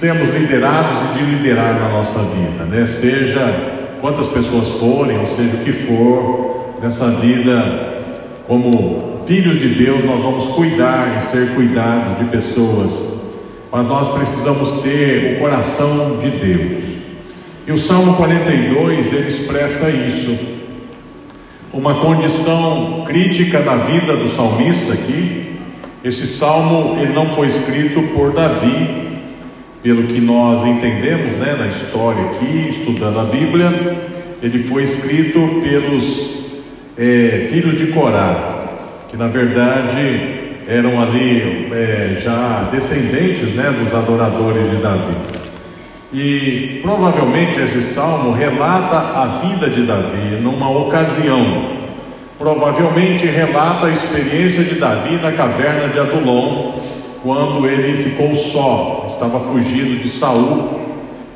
sermos liderados e de liderar na nossa vida, né? Seja quantas pessoas forem, ou seja o que for, nessa vida, como filhos de Deus, nós vamos cuidar e ser cuidados de pessoas, mas nós precisamos ter o coração de Deus. E o Salmo 42 ele expressa isso, uma condição crítica na vida do salmista aqui. Esse salmo ele não foi escrito por Davi, pelo que nós entendemos né, na história aqui, estudando a Bíblia, ele foi escrito pelos é, filhos de Corá, que na verdade eram ali é, já descendentes né, dos adoradores de Davi. E provavelmente esse salmo relata a vida de Davi numa ocasião. Provavelmente relata a experiência de Davi na caverna de Adulão, quando ele ficou só, estava fugindo de Saul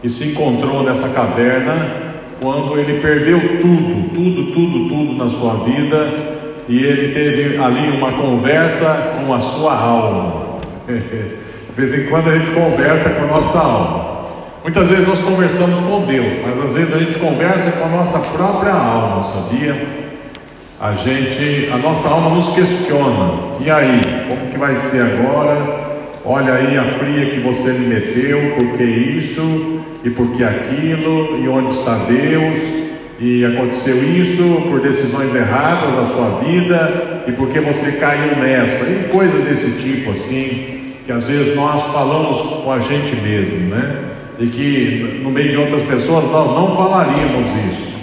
e se encontrou nessa caverna quando ele perdeu tudo, tudo, tudo, tudo na sua vida e ele teve ali uma conversa com a sua alma. De vez em quando a gente conversa com a nossa alma. Muitas vezes nós conversamos com Deus, mas às vezes a gente conversa com a nossa própria alma, sabia? a gente, a nossa alma nos questiona. E aí, como que vai ser agora? Olha aí a fria que você me meteu, por que isso e por que aquilo, e onde está Deus? E aconteceu isso por decisões erradas na sua vida, e por que você caiu nessa, e coisas desse tipo assim, que às vezes nós falamos com a gente mesmo, né? E que no meio de outras pessoas nós não falaríamos isso.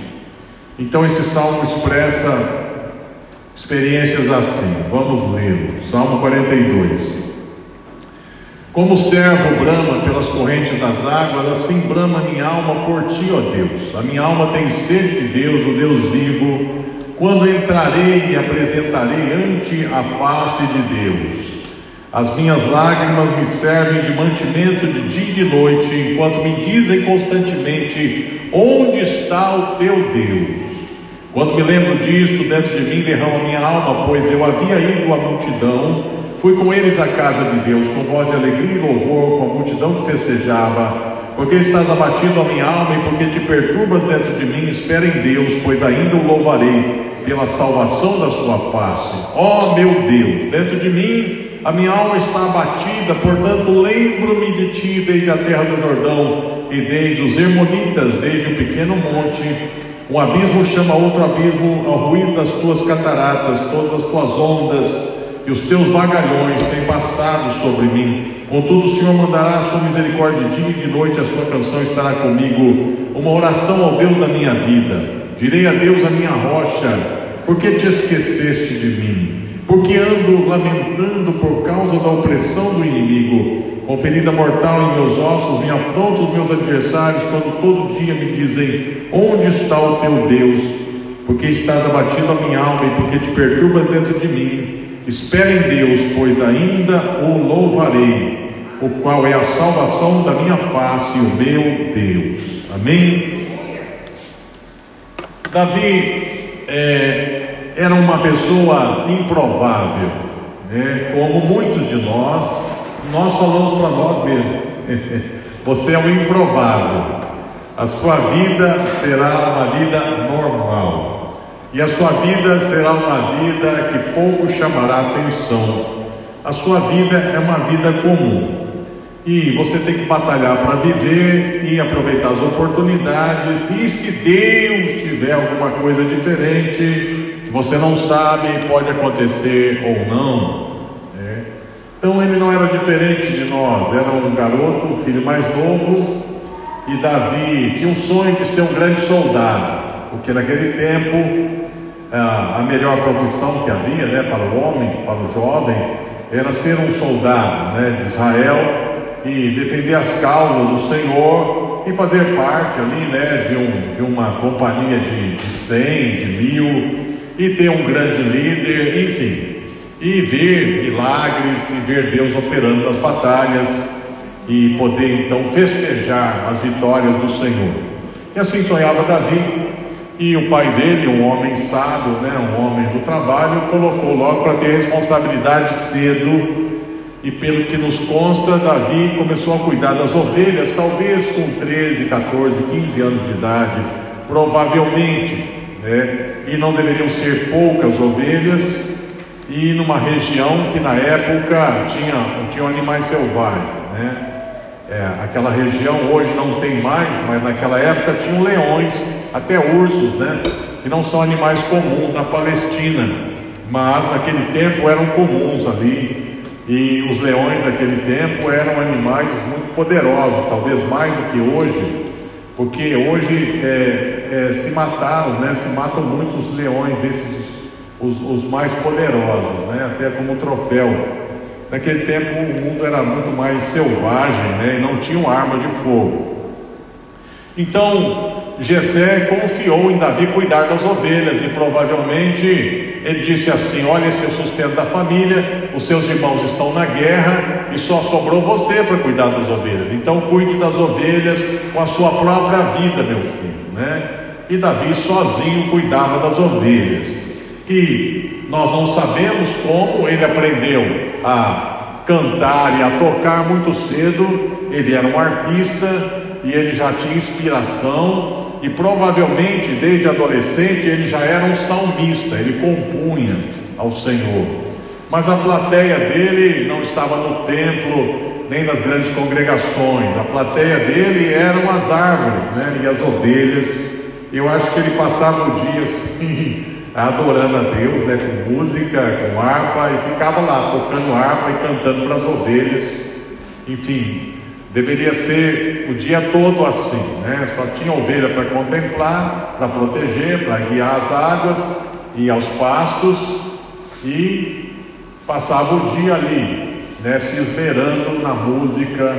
Então esse salmo expressa experiências assim. Vamos ler. Salmo 42. Como o servo brama pelas correntes das águas, assim brama minha alma por ti, ó Deus. A minha alma tem sede de Deus, do Deus vivo. Quando entrarei e apresentarei ante a face de Deus. As minhas lágrimas me servem de mantimento de dia e de noite, enquanto me dizem constantemente: Onde está o teu Deus? Quando me lembro disto, dentro de mim derrama minha alma, pois eu havia ido à multidão, fui com eles à casa de Deus, com voz de alegria e louvor, com a multidão que festejava. Porque estás abatido a minha alma e porque te perturbas dentro de mim, espera em Deus, pois ainda o louvarei pela salvação da sua face. Ó oh, meu Deus, dentro de mim a minha alma está abatida, portanto lembro-me de ti desde a terra do Jordão e desde os Hermonitas, desde o pequeno monte um abismo chama outro abismo ao ruído das tuas cataratas, todas as tuas ondas e os teus vagalhões têm passado sobre mim. Contudo, o Senhor mandará a sua misericórdia dia e de noite, a sua canção estará comigo. Uma oração ao Deus da minha vida. Direi a Deus a minha rocha, por que te esqueceste de mim? Porque ando lamentando por causa da opressão do inimigo. Com ferida mortal em meus ossos, me afrontam os meus adversários quando todo dia me dizem: Onde está o teu Deus? Porque estás abatido a minha alma e porque te perturbas dentro de mim. Espera em Deus, pois ainda o louvarei, o qual é a salvação da minha face, o meu Deus. Amém? Davi é, era uma pessoa improvável, né? como muitos de nós nós falamos para nós mesmos: você é um improvável. A sua vida será uma vida normal. E a sua vida será uma vida que pouco chamará atenção. A sua vida é uma vida comum. E você tem que batalhar para viver e aproveitar as oportunidades. E se Deus tiver alguma coisa diferente, que você não sabe, pode acontecer ou não. Então ele não era diferente de nós, era um garoto, o filho mais novo, e Davi tinha um sonho de ser um grande soldado, porque naquele tempo a melhor profissão que havia né, para o homem, para o jovem, era ser um soldado né, de Israel e defender as causas do Senhor e fazer parte ali né, de, um, de uma companhia de, de 100, de mil e ter um grande líder, enfim e ver milagres e ver Deus operando nas batalhas e poder então festejar as vitórias do Senhor. E assim sonhava Davi, e o pai dele, um homem sábio, né, um homem do trabalho, colocou logo para ter responsabilidade cedo e pelo que nos consta, Davi começou a cuidar das ovelhas, talvez com 13, 14, 15 anos de idade, provavelmente, né? e não deveriam ser poucas ovelhas, e numa região que na época tinha, tinha animais selvagens, né? É, aquela região hoje não tem mais, mas naquela época tinham leões, até ursos, né? Que não são animais comuns na Palestina, mas naquele tempo eram comuns ali. E os leões daquele tempo eram animais muito poderosos, talvez mais do que hoje, porque hoje é, é, se mataram, né? Se matam muitos leões desses os, os mais poderosos, né? Até como troféu. Naquele tempo o mundo era muito mais selvagem né, e não tinham arma de fogo. Então Jessé confiou em Davi cuidar das ovelhas e provavelmente ele disse assim: Olha, esse é o sustento da família, os seus irmãos estão na guerra e só sobrou você para cuidar das ovelhas. Então cuide das ovelhas com a sua própria vida, meu filho. Né? E Davi sozinho cuidava das ovelhas. E nós não sabemos como ele aprendeu a cantar e a tocar muito cedo. Ele era um artista e ele já tinha inspiração e provavelmente desde adolescente ele já era um salmista, ele compunha ao Senhor. Mas a plateia dele não estava no templo nem nas grandes congregações. A plateia dele eram as árvores, né? E as ovelhas. Eu acho que ele passava o dia assim adorando a Deus, né, com música, com harpa, e ficava lá tocando harpa e cantando para as ovelhas. Enfim, deveria ser o dia todo assim, né? Só tinha ovelha para contemplar, para proteger, para guiar as águas e aos pastos e passava o dia ali, né, se esmerando na música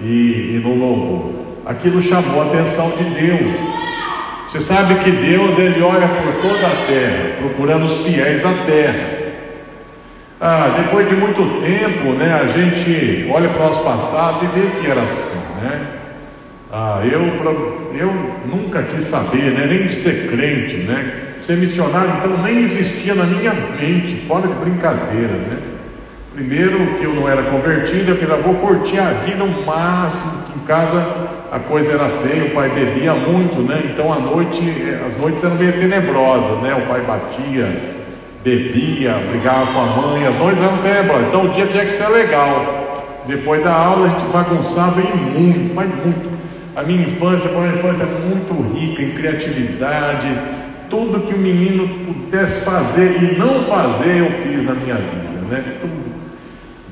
e, e no louvor. Aquilo chamou a atenção de Deus. Você sabe que Deus ele olha por toda a terra, procurando os fiéis da terra. Ah, depois de muito tempo, né, a gente olha para o nosso passado e vê que era assim, né? Ah, eu, eu nunca quis saber, né, nem de ser crente, né? Ser missionário, então, nem existia na minha mente, fora de brincadeira, né? Primeiro que eu não era convertido, eu pensava, vou curtir a vida o máximo, em casa a coisa era feia, o pai bebia muito, né? Então a noite, as noites eram meio tenebrosas, né? O pai batia, bebia, brigava com a mãe, as noites eram tenebrosas. Então o dia tinha que ser legal. Depois da aula a gente bagunçava em muito, mas muito. A minha infância foi uma infância muito rica em criatividade. Tudo que o menino pudesse fazer e não fazer, eu fiz na minha vida, né? Tudo.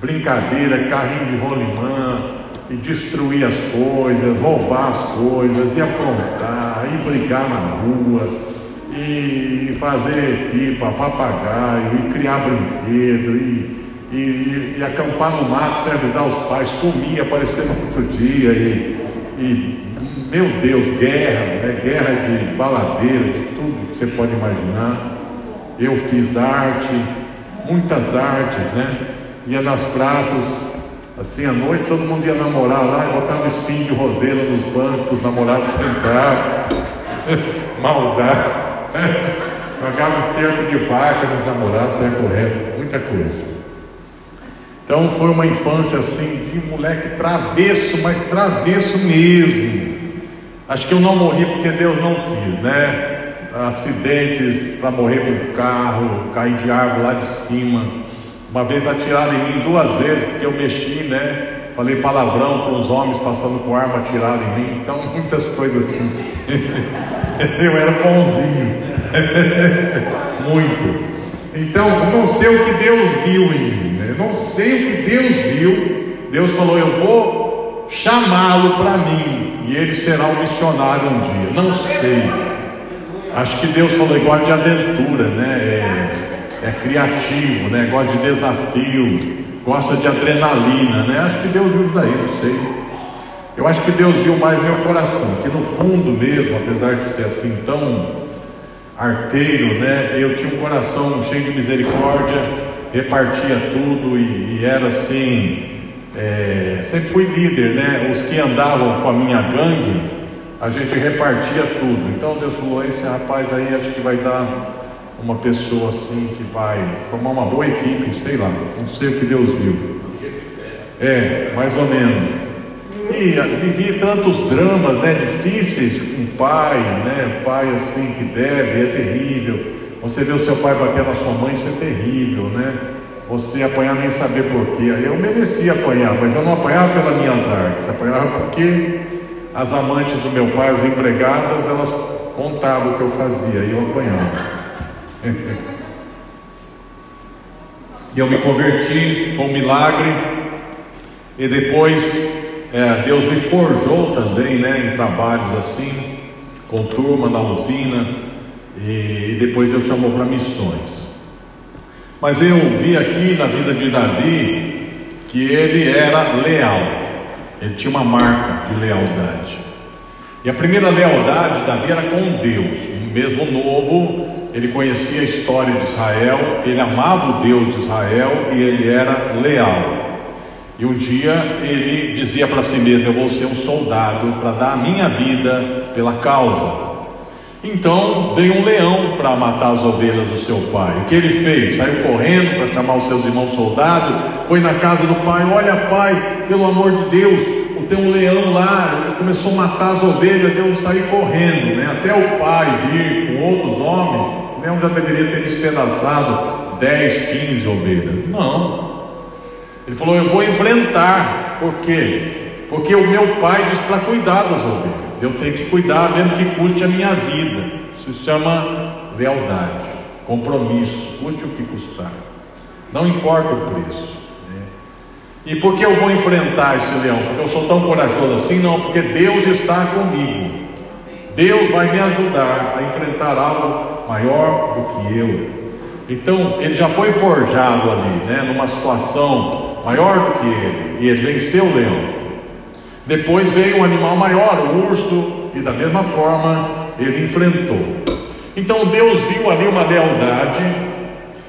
Brincadeira, carrinho de rolimã, e destruir as coisas, roubar as coisas, e aprontar, e brigar na rua, e fazer pipa, papagaio, e criar brinquedo, e, e, e acampar no mato sem avisar os pais, sumir, aparecer no outro dia, e, e meu Deus, guerra, né? guerra de baladeira, de tudo que você pode imaginar. Eu fiz arte, muitas artes, né? Ia nas praças Assim, à noite todo mundo ia namorar lá e botava espinho de roseira nos bancos, os namorados sentavam, maldade, jogava esterco de vaca nos namorados, saia correndo, muita coisa. Então foi uma infância assim, de moleque travesso, mas travesso mesmo. Acho que eu não morri porque Deus não quis, né? Acidentes para morrer com carro, cair de árvore lá de cima uma vez atiraram em mim duas vezes, porque eu mexi, né? Falei palavrão com os homens passando com arma, atiraram em mim. Então, muitas coisas assim. eu era bonzinho. Muito. Então, não sei o que Deus viu em mim. Né? Não sei o que Deus viu. Deus falou: Eu vou chamá-lo para mim. E ele será um missionário um dia. Não sei. Acho que Deus falou igual de aventura, né? É, é criativo, né? gosta de desafio, gosta de adrenalina, né? Acho que Deus viu daí, não sei. Eu acho que Deus viu mais meu coração, que no fundo mesmo, apesar de ser assim tão arteiro, né? Eu tinha um coração cheio de misericórdia, repartia tudo e, e era assim. É, sempre fui líder, né? Os que andavam com a minha gangue, a gente repartia tudo. Então Deus falou: esse rapaz aí acho que vai dar uma pessoa assim que vai formar uma boa equipe, sei lá, não sei o que Deus viu. É, mais ou menos. E vivi tantos dramas, né, difíceis com o pai, né, pai assim que deve, é terrível. Você vê o seu pai bater na sua mãe, isso é terrível, né? Você apanhar nem saber porquê. Eu merecia apanhar, mas eu não apanhava pelas minhas artes, apanhava porque as amantes do meu pai, as empregadas, elas contavam o que eu fazia e eu apanhava. Eu me converti, foi um milagre, e depois é, Deus me forjou também né, em trabalhos assim, com turma na usina, e, e depois Deus chamou para missões. Mas eu vi aqui na vida de Davi que ele era leal, ele tinha uma marca de lealdade. E a primeira lealdade de Davi era com Deus, mesmo novo, ele conhecia a história de Israel, ele amava o Deus de Israel e ele era leal. E um dia ele dizia para si mesmo: Eu vou ser um soldado para dar a minha vida pela causa. Então veio um leão para matar as ovelhas do seu pai. O que ele fez? Saiu correndo para chamar os seus irmãos soldados, foi na casa do pai: Olha, pai, pelo amor de Deus, tem um leão lá. Começou a matar as ovelhas. Eu saí correndo, né? até o pai vir com outros homens. O leão já deveria ter despedaçado 10, 15 ovelhas. Não, ele falou: Eu vou enfrentar. Por quê? Porque o meu pai diz para cuidar das ovelhas. Eu tenho que cuidar, mesmo que custe a minha vida. Isso se chama lealdade, compromisso, custe o que custar. Não importa o preço. Né? E por que eu vou enfrentar esse leão? Porque eu sou tão corajoso assim? Não, porque Deus está comigo. Deus vai me ajudar a enfrentar algo maior do que eu. Então, ele já foi forjado ali, né, numa situação maior do que ele, e ele venceu o leão. Depois veio um animal maior, o urso, e da mesma forma ele enfrentou. Então Deus viu ali uma lealdade,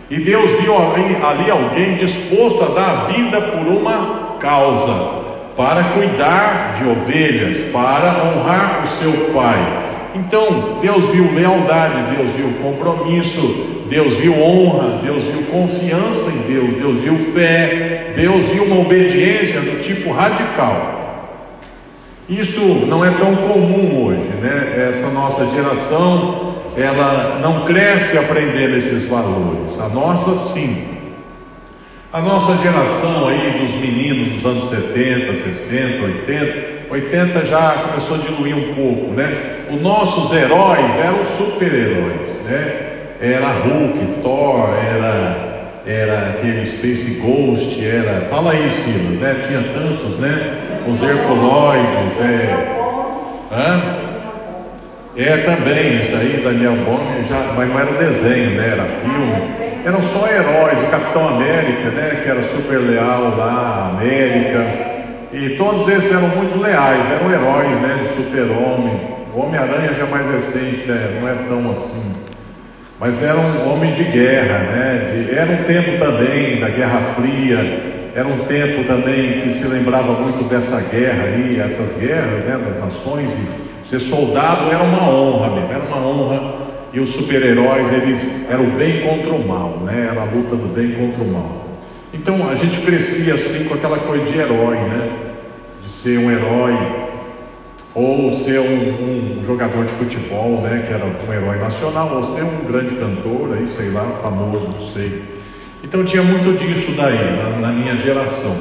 e Deus viu ali, ali alguém disposto a dar a vida por uma causa, para cuidar de ovelhas, para honrar o seu pai. Então, Deus viu lealdade, Deus viu compromisso, Deus viu honra, Deus viu confiança em Deus, Deus viu fé, Deus viu uma obediência do tipo radical. Isso não é tão comum hoje, né? Essa nossa geração, ela não cresce aprendendo esses valores. A nossa sim. A nossa geração aí dos meninos dos anos 70, 60, 80, 80 já começou a diluir um pouco, né? Os nossos heróis eram super-heróis, né? Era Hulk, Thor, era, era aquele Space Ghost, era. Fala aí, Silas, né? Tinha tantos, né? Os Herculoides, é. Hã? É também, isso daí, Daniel Bond, já, mas não era desenho, né? Era filme. Eram só heróis, o Capitão América, né? Que era super leal lá, América. E todos esses eram muito leais, eram heróis, né? Super-homem. Homem-Aranha já é mais recente, é, não é tão assim. Mas era um homem de guerra, né? Era um tempo também da Guerra Fria, era um tempo também que se lembrava muito dessa guerra aí, essas guerras né, das nações. E ser soldado era uma honra mesmo, era uma honra. E os super-heróis, eles eram o bem contra o mal, né? Era a luta do bem contra o mal. Então a gente crescia assim com aquela coisa de herói, né? De ser um herói ou ser um, um, jogador de futebol, né, que era um herói nacional, ou ser um grande cantor, aí sei lá, famoso, não sei. Então tinha muito disso daí na, na minha geração.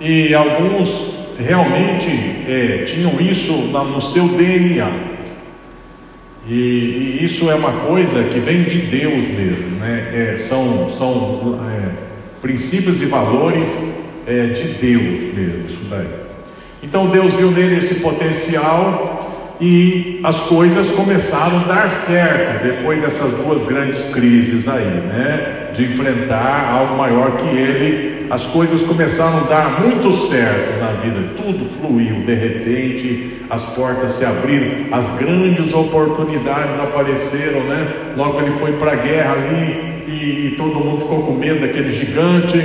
E alguns realmente é, tinham isso no seu DNA. E, e, isso é uma coisa que vem de Deus mesmo, né? É, são são é, princípios e valores é, de Deus mesmo, isso daí. Então Deus viu nele esse potencial e as coisas começaram a dar certo depois dessas duas grandes crises aí, né? De enfrentar algo maior que ele, as coisas começaram a dar muito certo na vida, tudo fluiu, de repente as portas se abriram, as grandes oportunidades apareceram, né? Logo ele foi para a guerra ali e, e todo mundo ficou com medo daquele gigante,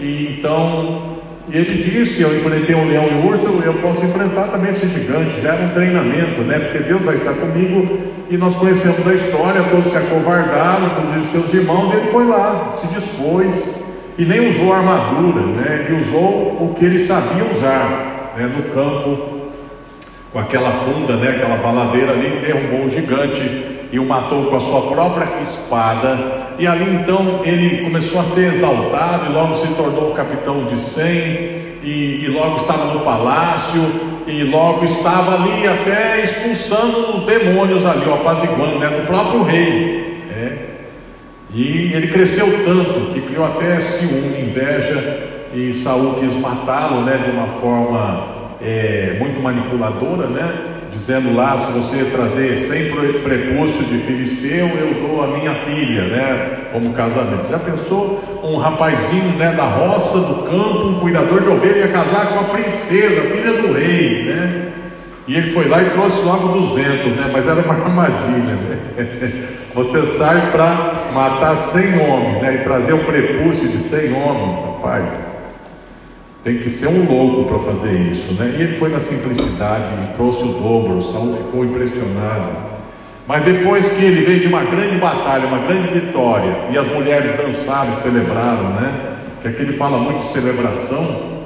e então e ele disse: Eu enfrentei um leão e um urso, eu posso enfrentar também esse gigante. Já era um treinamento, né? Porque Deus vai estar comigo. E nós conhecemos a história, todos se acovardaram, inclusive seus irmãos, e ele foi lá, se dispôs. e nem usou armadura, né? ele usou o que ele sabia usar né? no campo, com aquela funda, né? aquela baladeira ali, derrubou o gigante e o matou com a sua própria espada. E ali então ele começou a ser exaltado e logo se tornou capitão de cem e, e logo estava no palácio e logo estava ali até expulsando os demônios ali, o apaziguando, né, do próprio rei. Né? E ele cresceu tanto que criou até ciúme, inveja, e Saul quis matá-lo, né, de uma forma é, muito manipuladora, né? Dizendo lá: se você trazer 100 prepúcios de filisteu, eu dou a minha filha, né? Como casamento. Já pensou um rapazinho, né, da roça, do campo, um cuidador de ovelha, ia casar com a princesa, filha do rei, né? E ele foi lá e trouxe logo 200, né? Mas era uma armadilha, né? Você sai para matar 100 homens, né? E trazer um prepúcio de 100 homens, rapaz. Tem que ser um louco para fazer isso, né? E ele foi na simplicidade, ele trouxe o dobro, Saul ficou impressionado. Mas depois que ele veio de uma grande batalha, uma grande vitória, e as mulheres dançaram e celebraram, né? Que aqui ele fala muito de celebração,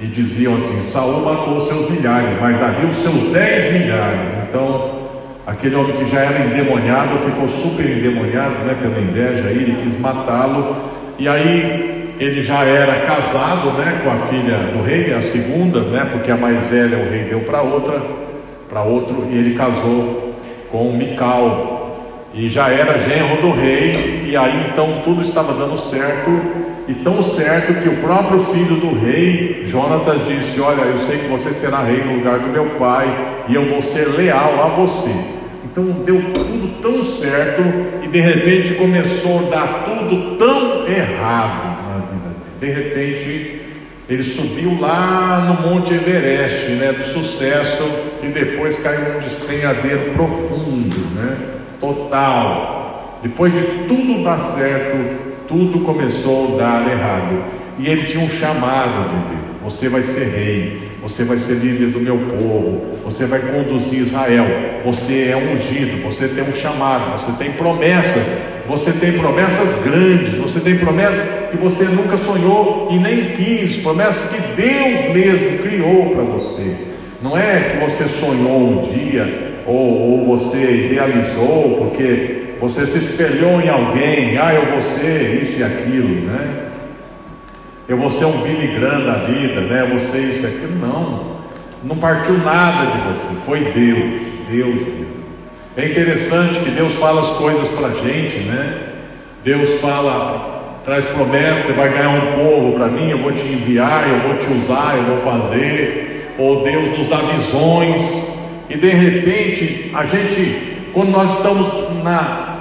e diziam assim: Saul matou os seus milhares, mas Davi os seus dez milhares. Então, aquele homem que já era endemoniado ficou super endemoniado, né? Pela inveja, ele quis matá-lo, e aí ele já era casado né, com a filha do rei, a segunda, né, porque a mais velha o rei deu para outra, para outro, e ele casou com Mical. E já era genro do rei, e aí então tudo estava dando certo, e tão certo que o próprio filho do rei, Jonatas, disse: Olha, eu sei que você será rei no lugar do meu pai, e eu vou ser leal a você. Então deu tudo tão certo, e de repente começou a dar tudo tão errado. De repente, ele subiu lá no Monte Everest, né, do sucesso, e depois caiu num despenhadeiro profundo, né, total. Depois de tudo dar certo, tudo começou a dar errado. E ele tinha um chamado de Deus: você vai ser rei, você vai ser líder do meu povo, você vai conduzir Israel, você é ungido, você tem um chamado, você tem promessas, você tem promessas grandes, você tem promessas que você nunca sonhou e nem quis, promessas que Deus mesmo criou para você. Não é que você sonhou um dia ou, ou você idealizou porque você se espelhou em alguém, ah, eu vou ser isso e aquilo, né? Eu vou ser um Billy Graham da vida, né? Eu vou ser isso aquilo. Não, não partiu nada de você, foi Deus, Deus. É interessante que Deus fala as coisas para a gente, né? Deus fala, traz promessas, você vai ganhar um povo para mim, eu vou te enviar, eu vou te usar, eu vou fazer. Ou Deus nos dá visões, e de repente, a gente, quando nós estamos na,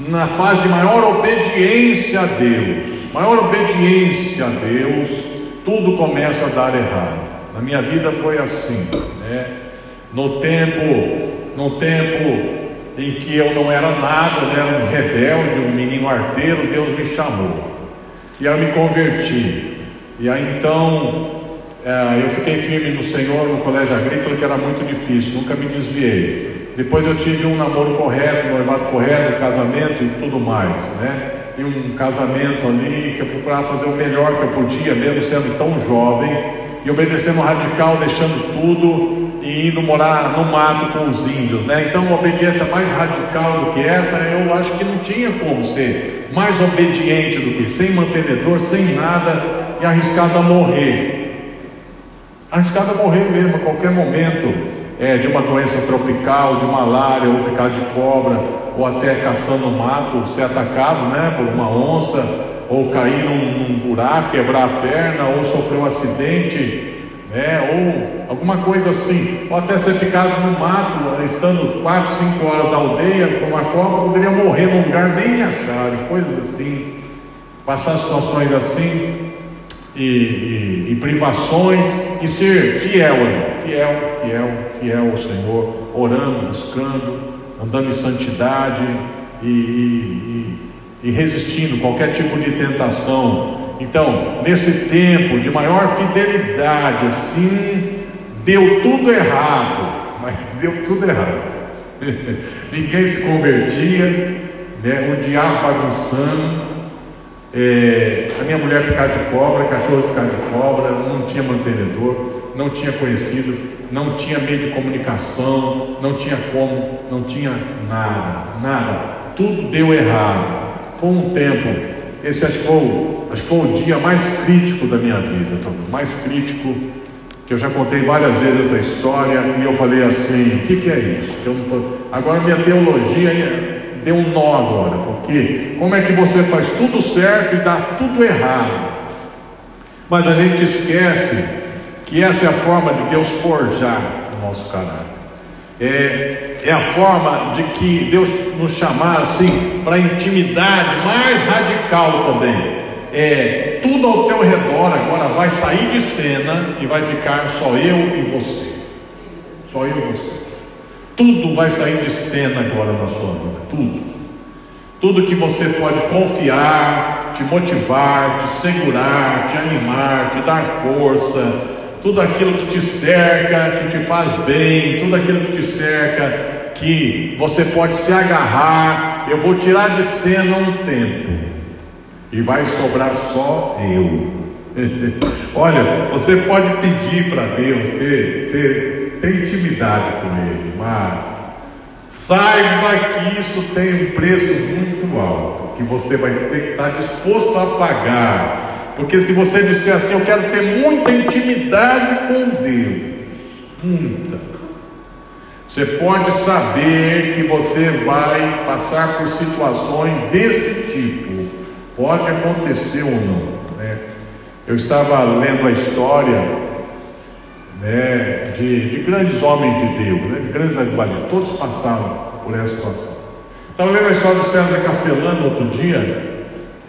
na fase de maior obediência a Deus, maior obediência a Deus, tudo começa a dar errado. Na minha vida foi assim, né? No tempo no tempo em que eu não era nada, né, era um rebelde, um menino arteiro, Deus me chamou. E eu me converti. E aí então é, eu fiquei firme no Senhor no colégio agrícola, que era muito difícil, nunca me desviei. Depois eu tive um namoro correto, um noivado correto, um casamento e tudo mais, né? E um casamento ali que eu procurava fazer o melhor que eu podia, mesmo sendo tão jovem, e obedecendo radical, deixando tudo e indo morar no mato com os índios, né? Então, uma obediência mais radical do que essa, eu acho que não tinha como ser mais obediente do que sem mantenedor, sem nada e arriscado a morrer. Arriscado a morrer mesmo a qualquer momento é, de uma doença tropical, de malária, ou picado de cobra, ou até caçando no mato, ser atacado né, por uma onça, ou cair num, num buraco, quebrar a perna, ou sofrer um acidente né? ou alguma coisa assim, ou até ser picado no mato, estando 4, 5 horas da aldeia com uma cobra, poderia morrer num lugar nem achar, coisas assim, passar situações assim, e, e, e privações, e ser fiel, fiel, fiel, fiel ao Senhor, orando, buscando, andando em santidade e, e resistindo qualquer tipo de tentação então, nesse tempo de maior fidelidade, assim, deu tudo errado, mas deu tudo errado. Ninguém se convertia, né? o diabo bagunçando, É, a minha mulher picada de cobra, cachorro picado de cobra, não tinha mantenedor, não tinha conhecido, não tinha meio de comunicação, não tinha como, não tinha nada, nada. Tudo deu errado. Foi um tempo, esse acho que foi, acho que foi o dia mais crítico da minha vida, mais crítico, que eu já contei várias vezes essa história e eu falei assim, o que, que é isso? Que eu não tô... Agora minha teologia deu um nó agora, porque como é que você faz tudo certo e dá tudo errado? Mas a gente esquece que essa é a forma de Deus forjar o nosso caráter. É, é a forma de que Deus nos chamar assim para intimidade mais radical também. É, tudo ao teu redor agora vai sair de cena e vai ficar só eu e você. Só eu e você. Tudo vai sair de cena agora na sua vida, tudo. Tudo que você pode confiar, te motivar, te segurar, te animar, te dar força, tudo aquilo que te cerca, que te faz bem, tudo aquilo que te cerca, que você pode se agarrar, eu vou tirar de cena um tempo, e vai sobrar só eu. Olha, você pode pedir para Deus ter, ter tem intimidade com Ele, mas saiba que isso tem um preço muito alto, que você vai ter que estar disposto a pagar. Porque se você disser assim, eu quero ter muita intimidade com Deus, muita, você pode saber que você vai passar por situações desse tipo. Pode acontecer ou não. Né? Eu estava lendo a história né, de, de, grandes homens de Deus, né, de grandes animalistas, todos passaram por essa situação. Estava lendo a história do César Castellano outro dia,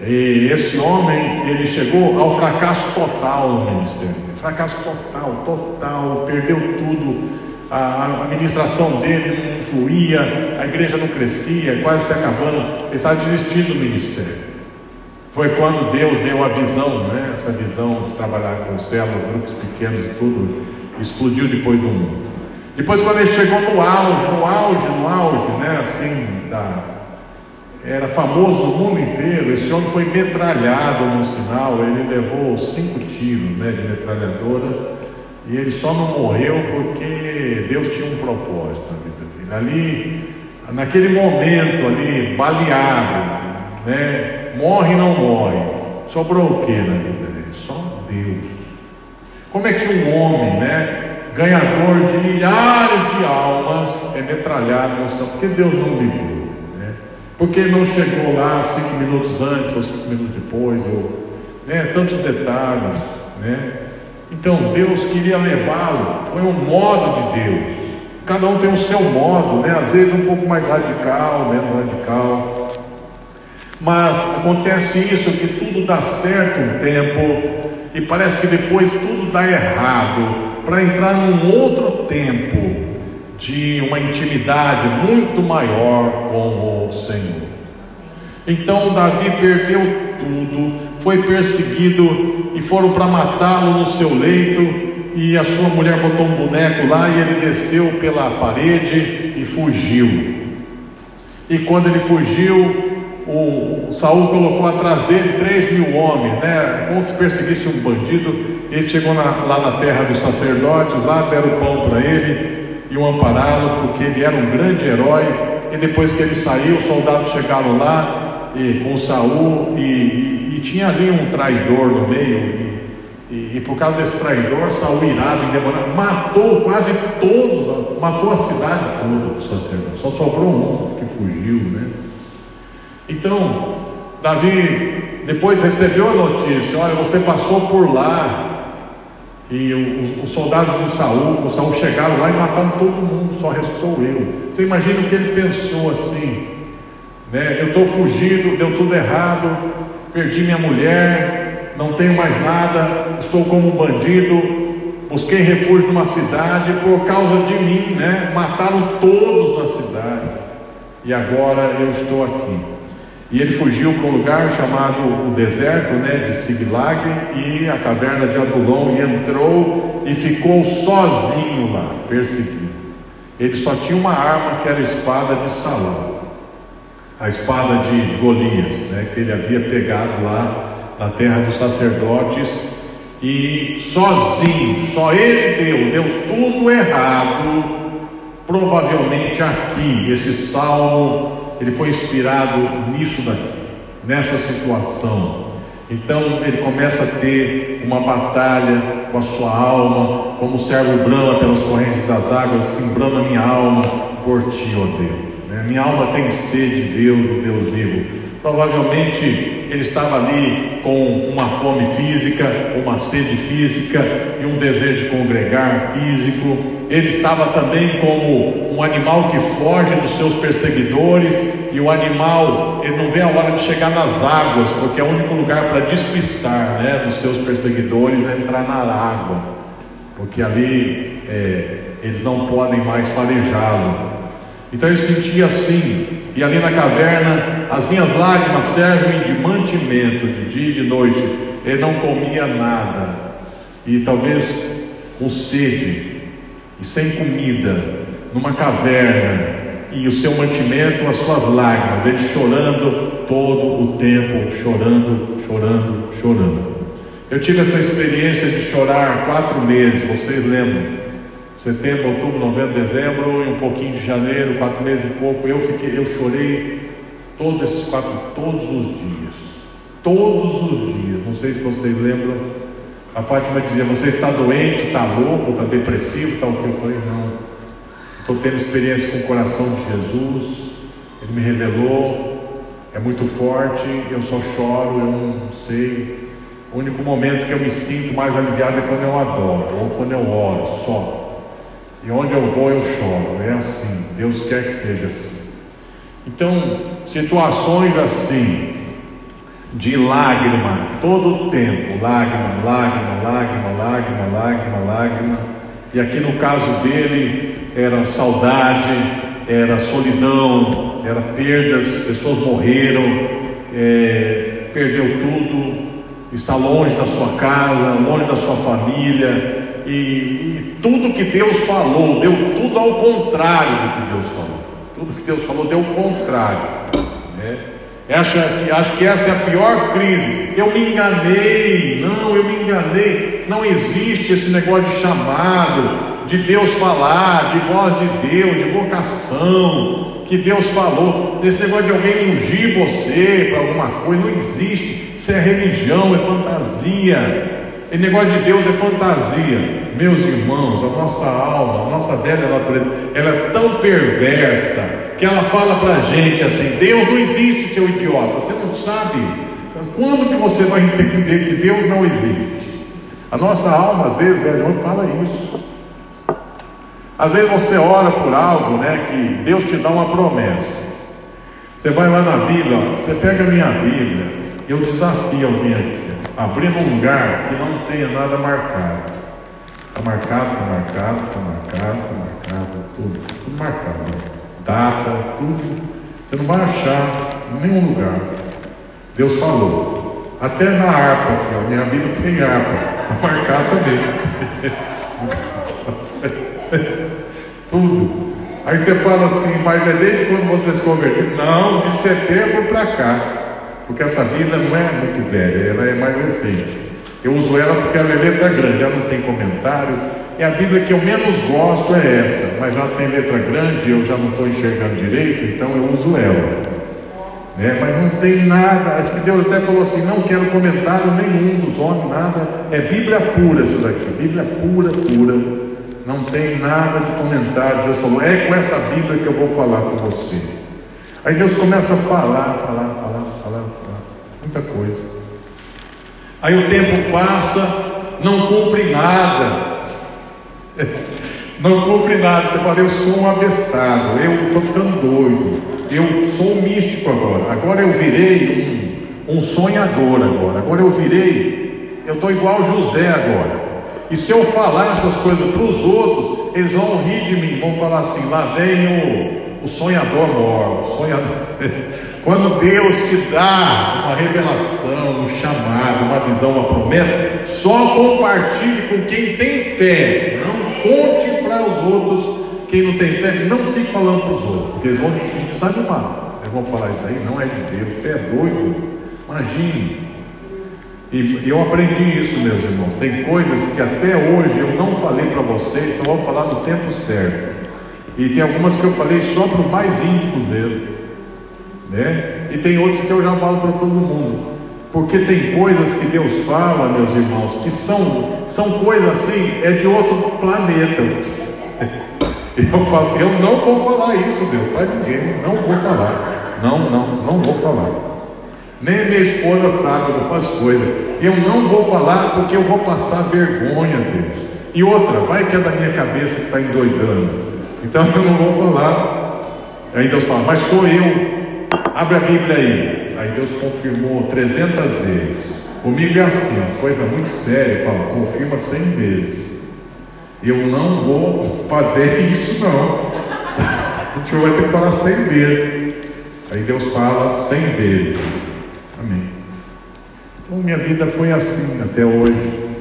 e esse homem, ele chegou ao fracasso total no ministério, fracasso total, total, perdeu tudo, a, a administração dele não fluía, a igreja não crescia, quase se acabando, ele estava desistindo do ministério. Foi quando Deus deu a visão, né? essa visão de trabalhar com células, grupos pequenos e tudo, explodiu depois do mundo. Depois, quando ele chegou no auge, no auge, no auge, né, assim, da, era famoso no mundo inteiro, esse homem foi metralhado no sinal, ele levou cinco tiros né, de metralhadora, e ele só não morreu porque Deus tinha um propósito na vida dele. Ali, naquele momento ali, baleado, né, morre não morre, sobrou o que na vida dele? Só Deus. Como é que um homem, né, ganhador de milhares de almas, é metralhado no céu? Porque Deus não livrou? Porque não chegou lá cinco minutos antes ou cinco minutos depois, ou né, tantos detalhes, né? Então Deus queria levá-lo, foi um modo de Deus. Cada um tem o seu modo, né? Às vezes um pouco mais radical, menos radical. Mas acontece isso que tudo dá certo um tempo e parece que depois tudo dá errado para entrar num outro tempo de uma intimidade muito maior com o Senhor. Então Davi perdeu tudo, foi perseguido e foram para matá-lo no seu leito. E a sua mulher botou um boneco lá e ele desceu pela parede e fugiu. E quando ele fugiu, o Saul colocou atrás dele três mil homens, né? Como se perseguisse um bandido. Ele chegou na, lá na terra dos sacerdotes, lá deram pão para ele e o ampararam, porque ele era um grande herói. E depois que ele saiu, os soldados chegaram lá e, com Saul e, e, e tinha ali um traidor no meio. E, e, por causa desse traidor, Saul irado, endemoniado, matou quase todos, matou a cidade toda dos sacerdotes. Só sobrou um que fugiu, né? Então, Davi depois recebeu a notícia: olha, você passou por lá. E os, soldados de Saul, o Saul chegaram lá e mataram todo mundo, só restou eu. Você imagina o que ele pensou assim? Né? Eu estou fugido, deu tudo errado, perdi minha mulher, não tenho mais nada, estou como um bandido, busquei refúgio numa cidade por causa de mim, né? Mataram todos na cidade. E agora eu estou aqui. E ele fugiu para um lugar chamado o deserto né, de Siglag e a caverna de Adulão e entrou e ficou sozinho lá, perseguido. Ele só tinha uma arma que era a espada de Salão. a espada de Golias, né, que ele havia pegado lá na terra dos sacerdotes e sozinho, só ele deu, deu tudo errado. Provavelmente aqui, esse salmo, ele foi inspirado nisso nessa situação. Então ele começa a ter uma batalha com a sua alma, como o servo brama pelas correntes das águas, assim brama minha alma por ti, ó Deus. Né? Minha alma tem sede de Deus, do Deus vivo. Provavelmente ele estava ali com uma fome física, uma sede física e um desejo de congregar físico. Ele estava também como um animal que foge dos seus perseguidores e o animal ele não vê a hora de chegar nas águas, porque é o único lugar para despistar né, dos seus perseguidores é entrar na água, porque ali é, eles não podem mais farejá-lo. Então ele sentia assim, e ali na caverna, as minhas lágrimas servem de mantimento de dia e de noite. Ele não comia nada, e talvez com sede e sem comida, numa caverna, e o seu mantimento, as suas lágrimas, ele chorando todo o tempo, chorando, chorando, chorando. Eu tive essa experiência de chorar quatro meses, vocês lembram? setembro, outubro, novembro, dezembro e um pouquinho de janeiro, quatro meses e pouco, eu fiquei, eu chorei todos esses quatro, todos os dias, todos os dias. Não sei se vocês lembram. A Fátima dizia: Você está doente, está louco, está depressivo, está o que? Eu falei: Não. Estou tendo experiência com o coração de Jesus. Ele me revelou. É muito forte. Eu só choro. Eu não sei. O único momento que eu me sinto mais aliviado é quando eu adoro ou quando eu oro, só. E onde eu vou eu choro. É assim. Deus quer que seja assim. Então, situações assim, de lágrima, todo o tempo, lágrima, lágrima, lágrima, lágrima, lágrima, lágrima. E aqui no caso dele era saudade, era solidão, era perdas, pessoas morreram, é, perdeu tudo, está longe da sua casa, longe da sua família, e, e, tudo que Deus falou, deu tudo ao contrário do que Deus falou. Tudo que Deus falou deu o contrário. Acho, acho que essa é a pior crise. Eu me enganei, não, eu me enganei. Não existe esse negócio de chamado, de Deus falar, de voz de Deus, de vocação, que Deus falou. Esse negócio de alguém ungir você para alguma coisa, não existe. Isso é religião, é fantasia. E negócio de Deus é fantasia. Meus irmãos, a nossa alma, a nossa velha natureza, ela é tão perversa que ela fala para a gente assim: Deus não existe, seu idiota. Você não sabe. Quando que você vai entender que Deus não existe? A nossa alma, às vezes, velho, fala isso. Às vezes você ora por algo, né? Que Deus te dá uma promessa. Você vai lá na Bíblia, você pega a minha Bíblia, eu desafio alguém aqui abrir num lugar que não tenha nada marcado. Está marcado, está marcado, está marcado, está marcado, tudo, tudo marcado. Data, tudo. Você não vai achar em nenhum lugar. Deus falou. Até na harpa aqui, minha Bíblia tem harpa. Marcado também. tudo. Aí você fala assim, mas é desde quando você se converteu? Não, de setembro para cá porque essa Bíblia não é muito velha, ela é mais recente. Eu uso ela porque ela é letra grande, ela não tem comentário. E a Bíblia que eu menos gosto é essa, mas ela tem letra grande, eu já não estou enxergando direito, então eu uso ela. Né? Mas não tem nada, acho que Deus até falou assim: não quero comentário nenhum dos homens, nada. É Bíblia pura isso daqui, Bíblia pura, pura. Não tem nada de comentário. Deus falou: é com essa Bíblia que eu vou falar com você. Aí Deus começa a falar, falar, falar, falar, falar, muita coisa. Aí o tempo passa, não cumpre nada. Não cumpre nada. Você fala, eu sou um abestado, eu estou ficando doido, eu sou um místico agora. Agora eu virei um, um sonhador agora. Agora eu virei, eu estou igual José agora. E se eu falar essas coisas para os outros, eles vão rir de mim, vão falar assim, lá vem o o sonhador mor, sonhador. Quando Deus te dá uma revelação, um chamado, uma visão, uma promessa, só compartilhe com quem tem fé. Não conte para os outros. Quem não tem fé, não fique falando para os outros, porque eles vão te desanimar. vão falar isso aí, não é de Deus, você é doido. Imagine. E eu aprendi isso, meus irmãos. Tem coisas que até hoje eu não falei para vocês, eu vou falar no tempo certo. E tem algumas que eu falei só para os mais íntimos dele. Né? E tem outras que eu já falo para todo mundo. Porque tem coisas que Deus fala, meus irmãos, que são, são coisas assim, é de outro planeta. Eu assim, eu não vou falar isso, Deus, para ninguém, não vou falar. Não, não, não vou falar. Nem minha esposa sabe algumas coisas. Eu não vou falar porque eu vou passar vergonha, Deus. E outra, vai que é da minha cabeça que está endoidando. Então eu não vou falar. Aí Deus fala, mas sou eu. Abre a Bíblia aí. Deus confirmou 300 vezes. Comigo é assim, uma coisa muito séria. Fala, confirma 100 vezes. Eu não vou fazer isso, não. O senhor vai ter que falar 100 vezes. Aí Deus fala 100 vezes. Amém. Então minha vida foi assim até hoje.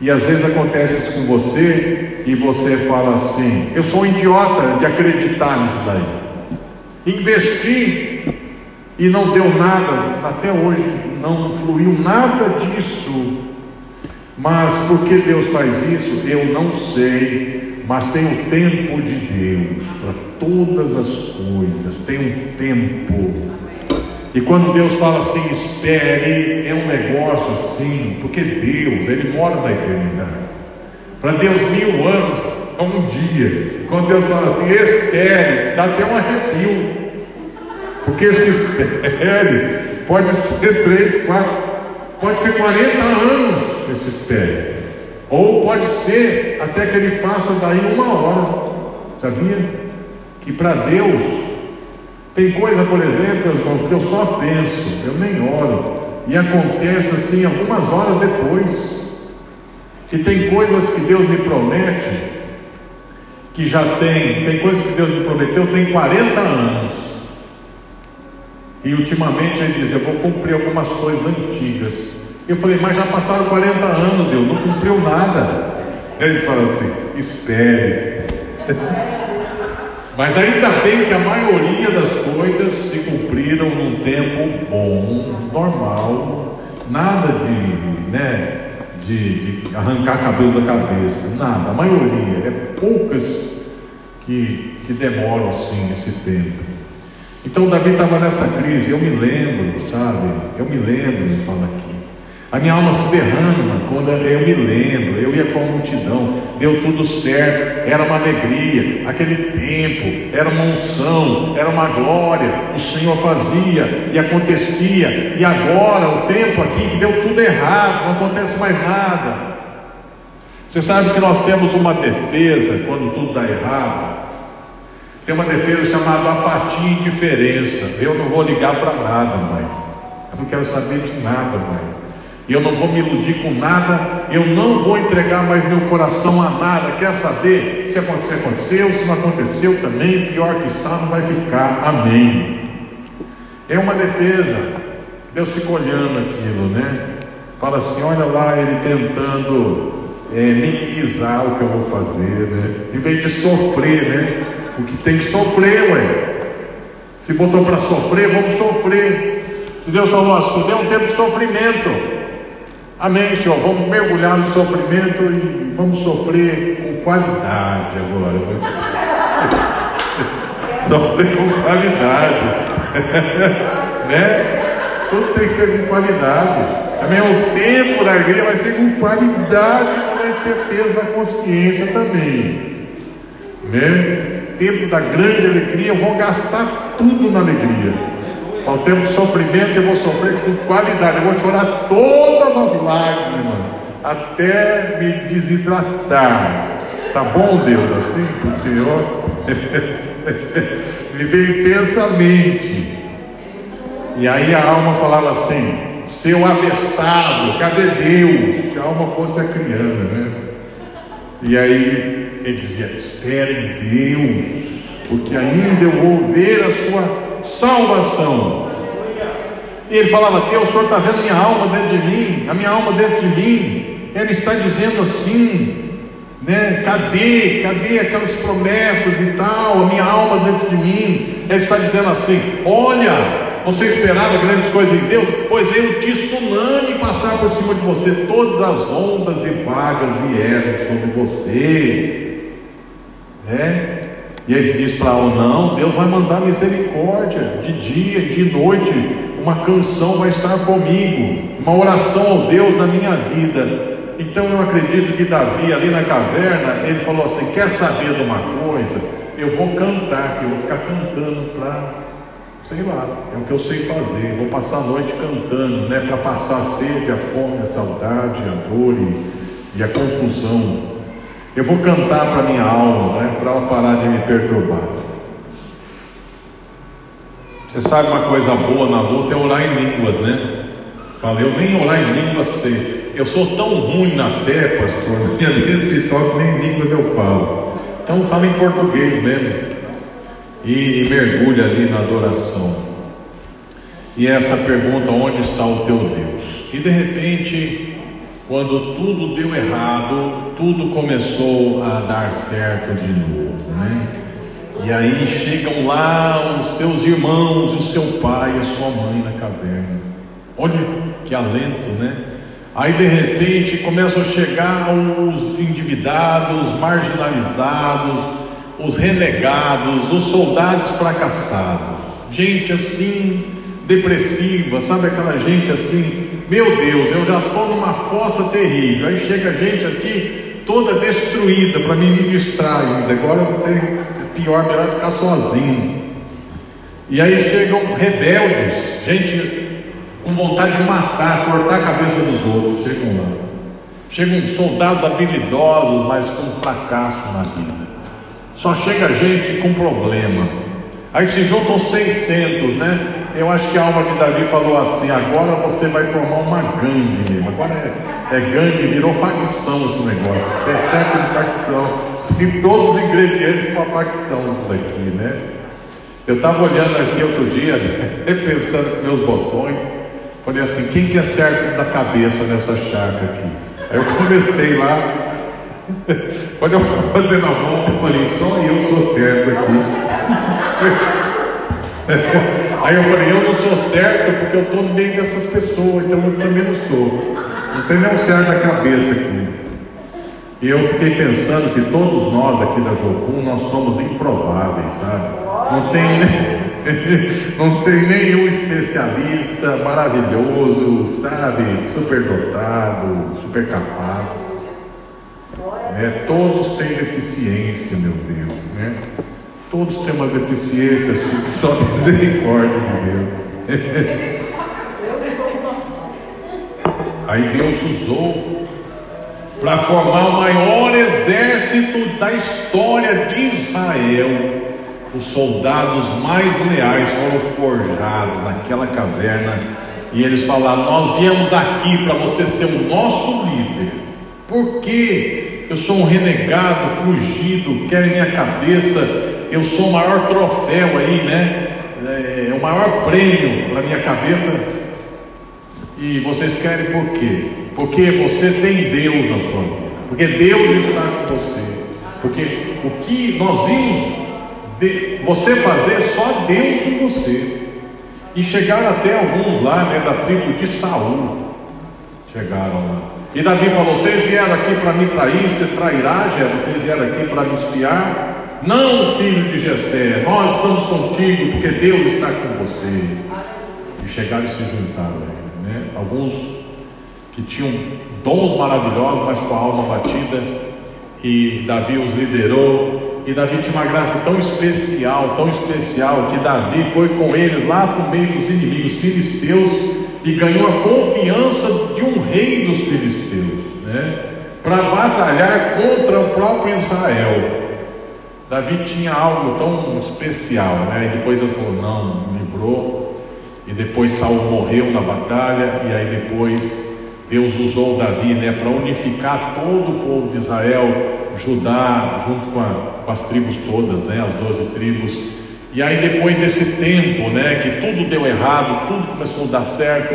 E às vezes acontece isso com você e você fala assim: eu sou um idiota de acreditar nisso daí. Investi e não deu nada, até hoje não fluiu nada disso. Mas por que Deus faz isso? Eu não sei, mas tem o tempo de Deus para todas as coisas, tem um tempo. E quando Deus fala assim, espere, é um negócio assim, porque Deus, Ele mora na eternidade. Para Deus, mil anos é um dia. Quando Deus fala assim, espere, dá até um arrepio. Porque se espere, pode ser três, quatro, pode ser 40 anos que se espere. Ou pode ser até que ele faça daí uma hora. Sabia? Que para Deus tem coisa, por exemplo, irmãos, que eu só penso, eu nem oro. E acontece assim algumas horas depois. E tem coisas que Deus me promete, que já tem, tem coisas que Deus me prometeu, tem 40 anos. E ultimamente ele diz: Eu vou cumprir algumas coisas antigas. Eu falei: Mas já passaram 40 anos, Deus, não cumpriu nada. Ele fala assim: Espere. Mas ainda bem que a maioria das coisas se cumpriram num tempo bom, normal, nada de, né, de, de arrancar cabelo da cabeça, nada, a maioria, é poucas que, que demoram assim esse tempo. Então Davi estava nessa crise, eu me lembro, sabe? Eu me lembro, ele fala aqui. A minha alma se derrama quando eu me lembro, eu ia com a multidão, deu tudo certo, era uma alegria, aquele tempo, era uma unção, era uma glória, o Senhor fazia e acontecia, e agora o tempo aqui que deu tudo errado, não acontece mais nada. Você sabe que nós temos uma defesa quando tudo dá errado, tem uma defesa chamada apatia e indiferença. Eu não vou ligar para nada mais. Eu não quero saber de nada mais. Eu não vou me iludir com nada. Eu não vou entregar mais meu coração a nada. Quer saber? Se acontecer, aconteceu. Se não aconteceu também, pior que está, não vai ficar. Amém. É uma defesa. Deus fica olhando aquilo, né? Fala assim: olha lá, ele tentando é, minimizar o que eu vou fazer, né? Em vez de sofrer, né? O que tem que sofrer, ué. Se botou para sofrer, vamos sofrer. Se Deus falou assim, deu um tempo de sofrimento. Amém, Senhor. Vamos mergulhar no sofrimento e vamos sofrer com qualidade agora. sofrer com qualidade. né? Tudo tem que ser com qualidade. Amém. O tempo da igreja vai ser com qualidade, não vai ter peso na consciência também. Né? Tempo da grande alegria, eu vou gastar tudo na alegria. Ao tempo de sofrimento, eu vou sofrer com qualidade, eu vou chorar todas as lágrimas, até me desidratar. Tá bom, Deus, assim para o Senhor? Viver intensamente. E aí a alma falava assim: seu abestado, cadê Deus? Se a alma fosse a criança, né? E aí ele dizia: espere em Deus, porque ainda eu vou ver a sua salvação. E ele falava: Deus, o Senhor está vendo minha alma dentro de mim, a minha alma dentro de mim. Ele está dizendo assim: Né? Cadê? Cadê aquelas promessas e tal? A minha alma dentro de mim. Ele está dizendo assim: Olha, você esperava grandes coisas em Deus? Pois veio um tsunami passar por cima de você, todas as ondas e vagas vieram sobre você. Né? E ele diz para não, Deus vai mandar misericórdia de dia e de noite, uma canção vai estar comigo, uma oração ao Deus na minha vida. Então eu acredito que Davi, ali na caverna, ele falou assim: quer saber de uma coisa? Eu vou cantar, que eu vou ficar cantando para, sei lá, é o que eu sei fazer. Vou passar a noite cantando, né? Para passar a sede, a fome, a saudade, a dor e, e a confusão. Eu vou cantar para minha alma, né? Para ela parar de me perturbar. Você sabe uma coisa boa na luta é orar em línguas, né? Falei, eu nem orar em línguas sei. Eu sou tão ruim na fé, pastor, na minha vida espiritual que nem línguas eu falo. Então fala em português mesmo. E, e mergulha ali na adoração. E essa pergunta, onde está o teu Deus? E de repente, quando tudo deu errado, tudo começou a dar certo de novo, né? E aí chegam lá os seus irmãos, o seu pai e a sua mãe na caverna. Olha que alento, né? Aí de repente começam a chegar os endividados, marginalizados, os renegados, os soldados fracassados, gente assim depressiva, sabe aquela gente assim, meu Deus, eu já estou numa fossa terrível. Aí chega gente aqui toda destruída para me ministrar ainda. Agora eu tenho pior, melhor ficar sozinho. E aí chegam rebeldes, gente com vontade de matar, cortar a cabeça dos outros, chegam lá. Chegam soldados habilidosos, mas com fracasso na vida. Só chega gente com problema. Aí se juntam 600, né? Eu acho que a alma de Davi falou assim: agora você vai formar uma gangue mesmo. Agora é, é gangue, virou facção esse negócio. Você é chefe de facção. Tem todos os ingredientes para facção isso daqui, né? Eu estava olhando aqui outro dia, repensando meus botões. Falei assim, quem que é certo da cabeça nessa chácara aqui? Aí eu comecei lá, quando eu fui fazendo a volta, eu falei, só eu sou certo aqui. Aí eu falei, eu não sou certo porque eu estou no meio dessas pessoas, então eu também não sou. Não tem nenhum certo da cabeça aqui. E eu fiquei pensando que todos nós aqui da Jocum, nós somos improváveis, sabe? Não tem nem... não tem nenhum especialista maravilhoso, sabe, super dotado, super capaz. Né? Todos têm deficiência, meu Deus. Né? Todos têm uma deficiência, assim, só misericórdia de Deus. Aí Deus usou para formar o maior exército da história de Israel. Os soldados mais leais foram forjados naquela caverna. E eles falaram: Nós viemos aqui para você ser o nosso líder, porque eu sou um renegado, fugido, querem minha cabeça, eu sou o maior troféu aí, né? É, o maior prêmio para minha cabeça. E vocês querem por quê? Porque você tem Deus na sua vida, porque Deus está com você, porque o que nós vimos você fazer só Deus com você. E chegaram até alguns lá, né, da tribo de Saul. Chegaram lá. E Davi falou: Vocês vieram aqui para me trair, você trairá, já? Vocês vieram aqui para me espiar? Não, filho de Jessé, nós estamos contigo, porque Deus está com você. E chegaram e se juntaram a ele, né? Alguns que tinham dons maravilhosos, mas com a alma batida, e Davi os liderou e Davi tinha uma graça tão especial, tão especial, que Davi foi com eles lá para o meio dos inimigos filisteus e ganhou a confiança de um rei dos filisteus, né? Para batalhar contra o próprio Israel. Davi tinha algo tão especial, né? E depois Deus falou: não, livrou. E depois Saul morreu na batalha, e aí depois Deus usou Davi, né, para unificar todo o povo de Israel Judá, junto com, a, com, as tribos todas, né, as doze tribos. E aí depois desse tempo, né, que tudo deu errado, tudo começou a dar certo,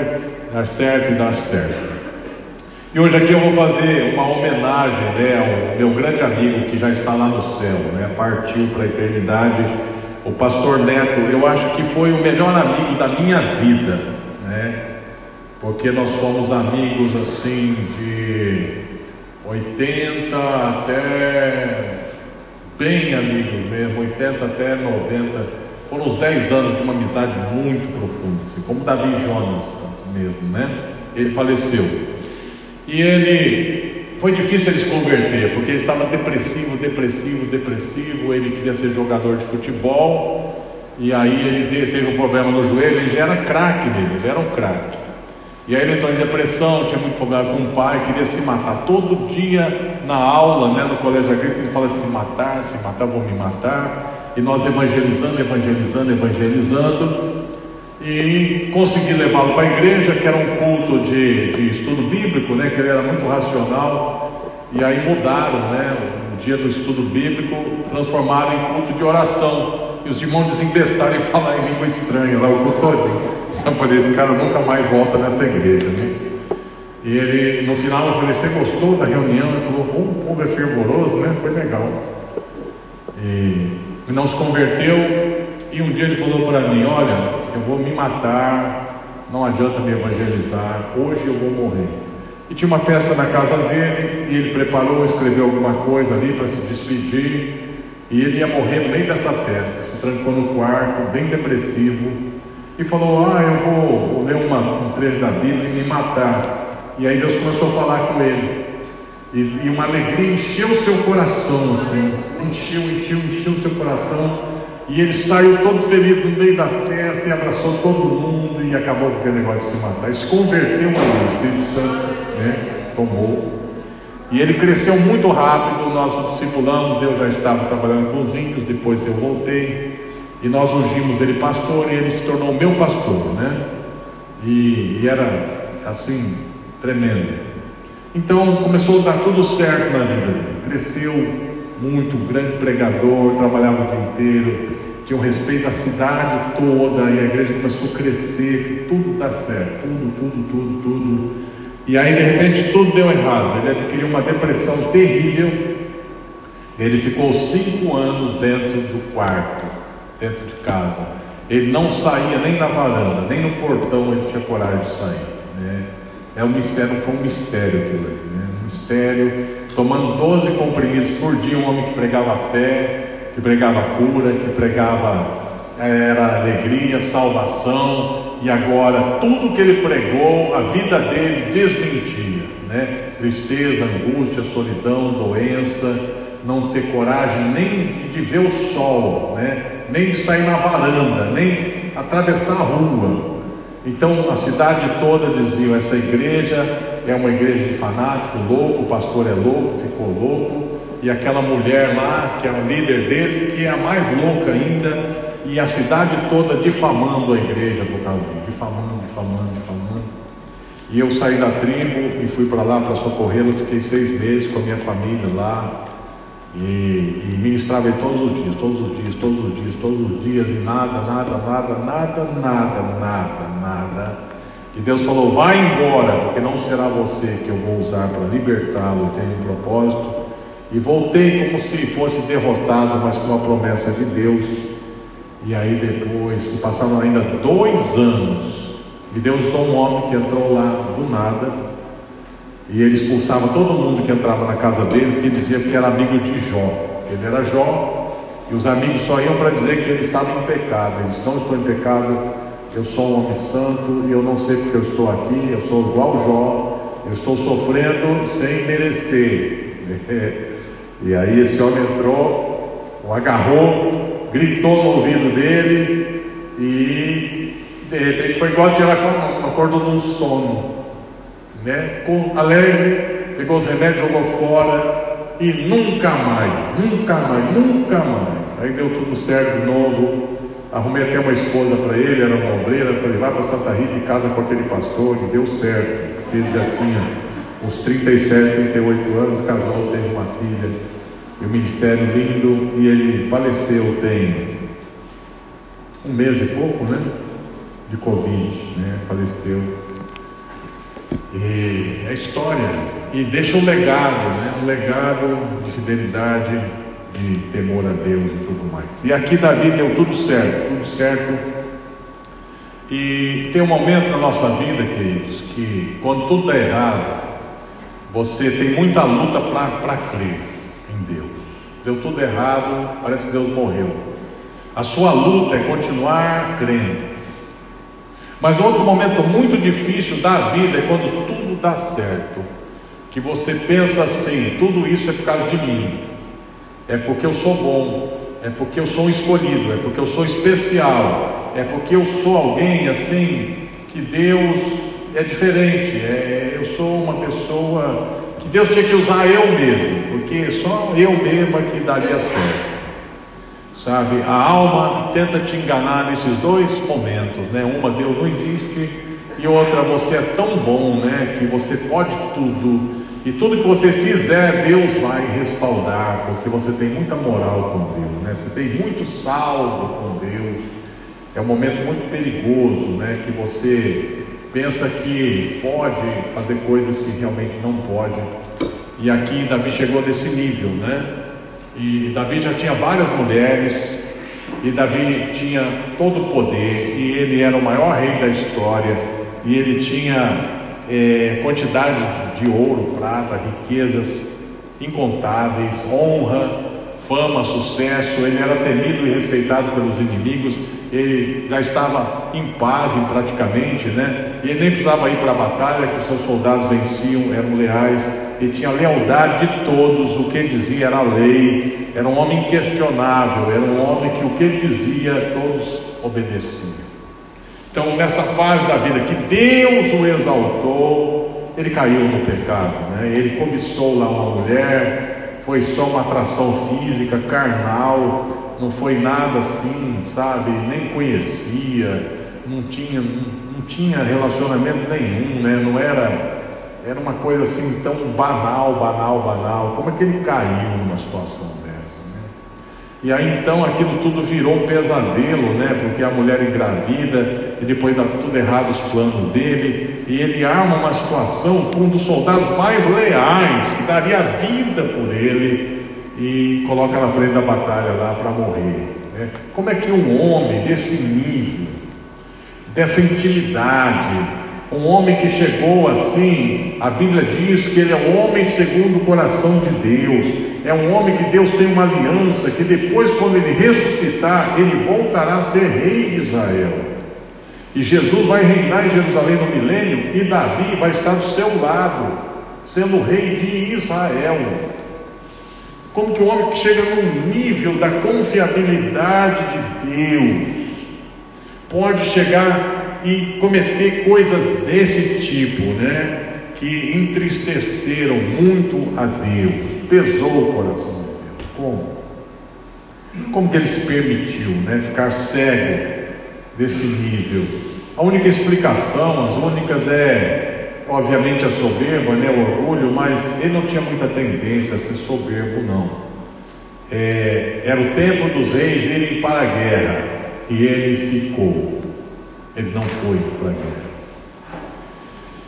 dar certo e dar certo. E hoje aqui eu vou fazer uma homenagem né, ao meu grande amigo que já está lá no céu, né, partiu para a eternidade, o pastor Neto. Eu acho que foi o melhor amigo da minha vida, né, porque nós fomos amigos assim de 80 até bem amigos mesmo, 80 até 90. Foram uns 10 anos de uma amizade muito profunda, assim, como Davi Jonas mesmo, né? Ele faleceu. E ele foi difícil ele se converter, porque ele estava depressivo, depressivo, depressivo. Ele queria ser jogador de futebol. E aí ele teve um problema no joelho, ele já era craque nele, ele era um craque. E aí ele entrou em depressão, tinha muito problema com o pai, queria se matar. Todo dia na aula, né, no colégio agrícola, ele fala se matar, se matar, vou me matar. E nós evangelizando, evangelizando, evangelizando e consegui levá-lo para a igreja, que era um culto de, de estudo bíblico, né, que ele era muito racional, e aí mudaram né, o dia do estudo bíblico, transformaram em culto de oração, e os irmãos desembestaram em falar em língua estranha lá o culto todo. Então, esse cara nunca mais volta nessa igreja. Né? E ele, no final, eu falei: Você gostou da reunião? Ele falou: O povo é fervoroso, né? Foi legal. E não se converteu, e um dia ele falou para mim: Olha, eu vou me matar, não adianta me evangelizar, hoje eu vou morrer. E tinha uma festa na casa dele, e ele preparou, escreveu alguma coisa ali para se despedir, e ele ia morrer no meio dessa festa, se trancou no quarto, bem depressivo, e falou: Ah, eu vou, vou ler uma, um trecho da Bíblia e me matar. E aí Deus começou a falar com ele. E, e uma alegria encheu o seu coração, assim, encheu, encheu, encheu o seu coração. E ele saiu todo feliz no meio da festa e abraçou todo mundo e acabou com aquele negócio de se matar. Ele se converteu ali, o Espírito Santo né, tomou. E ele cresceu muito rápido, nós discipulamos, eu já estava trabalhando com os índios, depois eu voltei, e nós ungimos ele pastor, e ele se tornou meu pastor, né? E, e era assim, tremendo. Então começou a dar tudo certo na vida dele, cresceu muito, grande pregador, trabalhava o dia inteiro, tinha um respeito da cidade toda, e a igreja começou a crescer, tudo está certo, tudo, tudo, tudo, tudo. E aí de repente tudo deu errado, ele adquiriu uma depressão terrível, ele ficou cinco anos dentro do quarto, dentro de casa. Ele não saía nem na varanda, nem no portão ele tinha coragem de sair. Né? É um mistério, foi um mistério aquilo ali, né? um mistério tomando 12 comprimidos por dia, um homem que pregava fé, que pregava cura, que pregava eh, era alegria, salvação, e agora tudo que ele pregou, a vida dele desmentia, né? Tristeza, angústia, solidão, doença, não ter coragem nem de ver o sol, né? Nem de sair na varanda, nem atravessar a rua. Então a cidade toda dizia: essa igreja é uma igreja de fanático, louco, o pastor é louco, ficou louco, e aquela mulher lá, que é o líder dele, que é a mais louca ainda, e a cidade toda difamando a igreja por causa disso, difamando, difamando, difamando. E eu saí da tribo e fui para lá para socorrê-lo, fiquei seis meses com a minha família lá, e, e ministrava todos os dias, todos os dias, todos os dias, todos os dias, e nada, nada, nada, nada, nada, nada, nada e Deus falou: vai embora, porque não será você que eu vou usar para libertá-lo, tenho um propósito. E voltei como se fosse derrotado, mas com uma promessa de Deus. E aí depois, passaram ainda dois anos, e Deus usou um homem que entrou lá do nada, e ele expulsava todo mundo que entrava na casa dele, porque dizia que era amigo de Jó. Ele era Jó, e os amigos só iam para dizer que ele estava em pecado. Eles estão em pecado, eu sou um homem santo e eu não sei porque eu estou aqui, eu sou igual Jó, eu estou sofrendo sem merecer. E aí esse homem entrou, o agarrou, gritou no ouvido dele e de repente foi igual tirar uma acordou de um sono. Né? Ficou alegre, pegou os remédios, jogou fora e nunca mais, nunca mais, nunca mais. Aí deu tudo certo de novo. Arrumei até uma esposa para ele, era uma obreira. Falei, vai para Santa Rita e casa com aquele pastor. E deu certo, porque ele já tinha uns 37, 38 anos, casou, teve uma filha. E o ministério lindo. E ele faleceu tem um mês e pouco, né? De Covid, né? Faleceu. E a história. E deixa um legado, né? um legado de fidelidade, de temor a Deus e tudo mais. E aqui Davi deu tudo certo, tudo certo. E tem um momento na nossa vida, queridos, que quando tudo dá errado, você tem muita luta para crer em Deus. Deu tudo errado, parece que Deus morreu. A sua luta é continuar crendo. Mas outro momento muito difícil da vida é quando tudo dá certo. Que você pensa assim: tudo isso é por causa de mim, é porque eu sou bom, é porque eu sou escolhido, é porque eu sou especial, é porque eu sou alguém assim que Deus é diferente, é, eu sou uma pessoa que Deus tinha que usar eu mesmo, porque só eu mesma que daria certo. Sabe, a alma tenta te enganar nesses dois momentos, né? Uma, Deus não existe, e outra, você é tão bom, né? Que você pode tudo, e tudo que você fizer, Deus vai respaldar, porque você tem muita moral com Deus, né? Você tem muito saldo com Deus. É um momento muito perigoso, né? Que você pensa que pode fazer coisas que realmente não pode. E aqui Davi chegou nesse nível, né? E Davi já tinha várias mulheres, e Davi tinha todo o poder, e ele era o maior rei da história, e ele tinha é, quantidade de ouro, prata, riquezas incontáveis, honra, fama, sucesso, ele era temido e respeitado pelos inimigos, ele já estava em paz praticamente, né? E ele nem precisava ir para a batalha, que seus soldados venciam, eram leais, ele tinha lealdade de todos, o que ele dizia era lei, era um homem inquestionável, era um homem que o que ele dizia todos obedeciam. Então, nessa fase da vida que Deus o exaltou, ele caiu no pecado, né? Ele cobiçou lá uma mulher, foi só uma atração física, carnal, não foi nada assim, sabe? Nem conhecia, não tinha, não, tinha relacionamento nenhum, né? Não era, era uma coisa assim tão banal, banal, banal. Como é que ele caiu numa situação dessa, né? E aí então aquilo tudo virou um pesadelo, né? Porque a mulher engravida e depois dá tudo errado os planos dele e ele arma uma situação com um dos soldados mais leais que daria a vida por ele e coloca na frente da batalha lá para morrer. Né? Como é que um homem desse nível, dessa intimidade, um homem que chegou assim, a Bíblia diz que ele é um homem segundo o coração de Deus, é um homem que Deus tem uma aliança, que depois, quando ele ressuscitar, ele voltará a ser rei de Israel. E Jesus vai reinar em Jerusalém no milênio, e Davi vai estar do seu lado, sendo rei de Israel. Como que um homem que chega num nível da confiabilidade de Deus pode chegar e cometer coisas desse tipo, né? Que entristeceram muito a Deus, pesou o coração de Deus. Como? Como que ele se permitiu, né? Ficar cego desse nível? A única explicação, as únicas é obviamente a soberba, né, o orgulho, mas ele não tinha muita tendência a ser soberbo, não. É, era o tempo dos reis irem para a guerra e ele ficou, ele não foi para a guerra.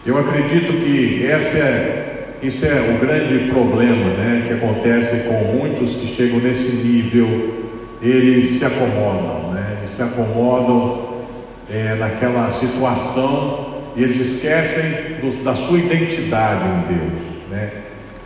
Eu acredito que essa é, é o grande problema né, que acontece com muitos que chegam nesse nível, eles se acomodam, né, se acomodam é, naquela situação e eles esquecem do, da sua identidade em Deus. Né?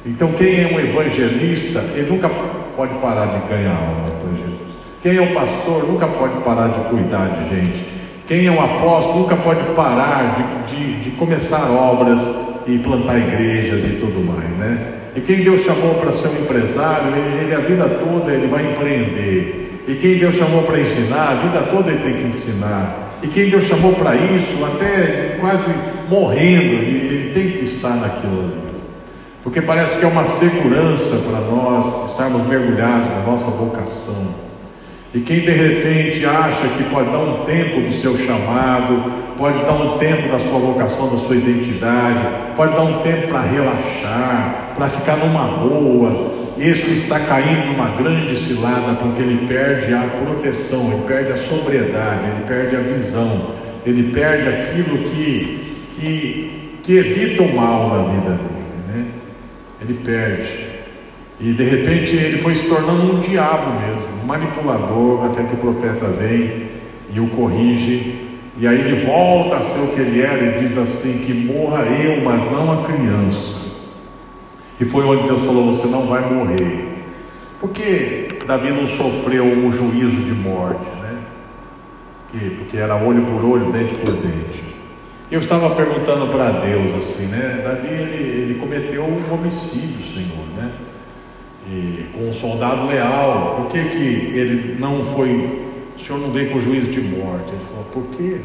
Então, quem é um evangelista, ele nunca pode parar de ganhar alma para Jesus. Quem é um pastor nunca pode parar de cuidar de gente. Quem é um apóstolo nunca pode parar de, de, de começar obras e plantar igrejas e tudo mais, né? E quem Deus chamou para ser um empresário, ele, ele, a vida toda ele vai empreender. E quem Deus chamou para ensinar, a vida toda ele tem que ensinar. E quem Deus chamou para isso, até quase morrendo, ele, tem que estar naquilo ali. Porque parece que é uma segurança para nós estarmos mergulhados na nossa vocação. E quem de repente acha que pode dar um tempo do seu chamado, pode dar um tempo da sua vocação, da sua identidade, pode dar um tempo para relaxar, para ficar numa boa, esse está caindo numa grande cilada porque ele perde a proteção, ele perde a sobriedade, ele perde a visão, ele perde aquilo que, que que evita o mal na vida dele, né? Ele perde. E de repente ele foi se tornando um diabo mesmo, um manipulador, até que o profeta vem e o corrige. E aí ele volta a ser o que ele era e diz assim: que morra eu, mas não a criança. E foi onde Deus falou: você não vai morrer. Porque Davi não sofreu um juízo de morte, né? Porque era olho por olho, dente por dente. Eu estava perguntando para Deus assim, né? Davi ele, ele cometeu um homicídio, Senhor, né? E, com um soldado leal. Por que, que ele não foi? O Senhor não veio com juízo de morte? Ele falou: Por quê?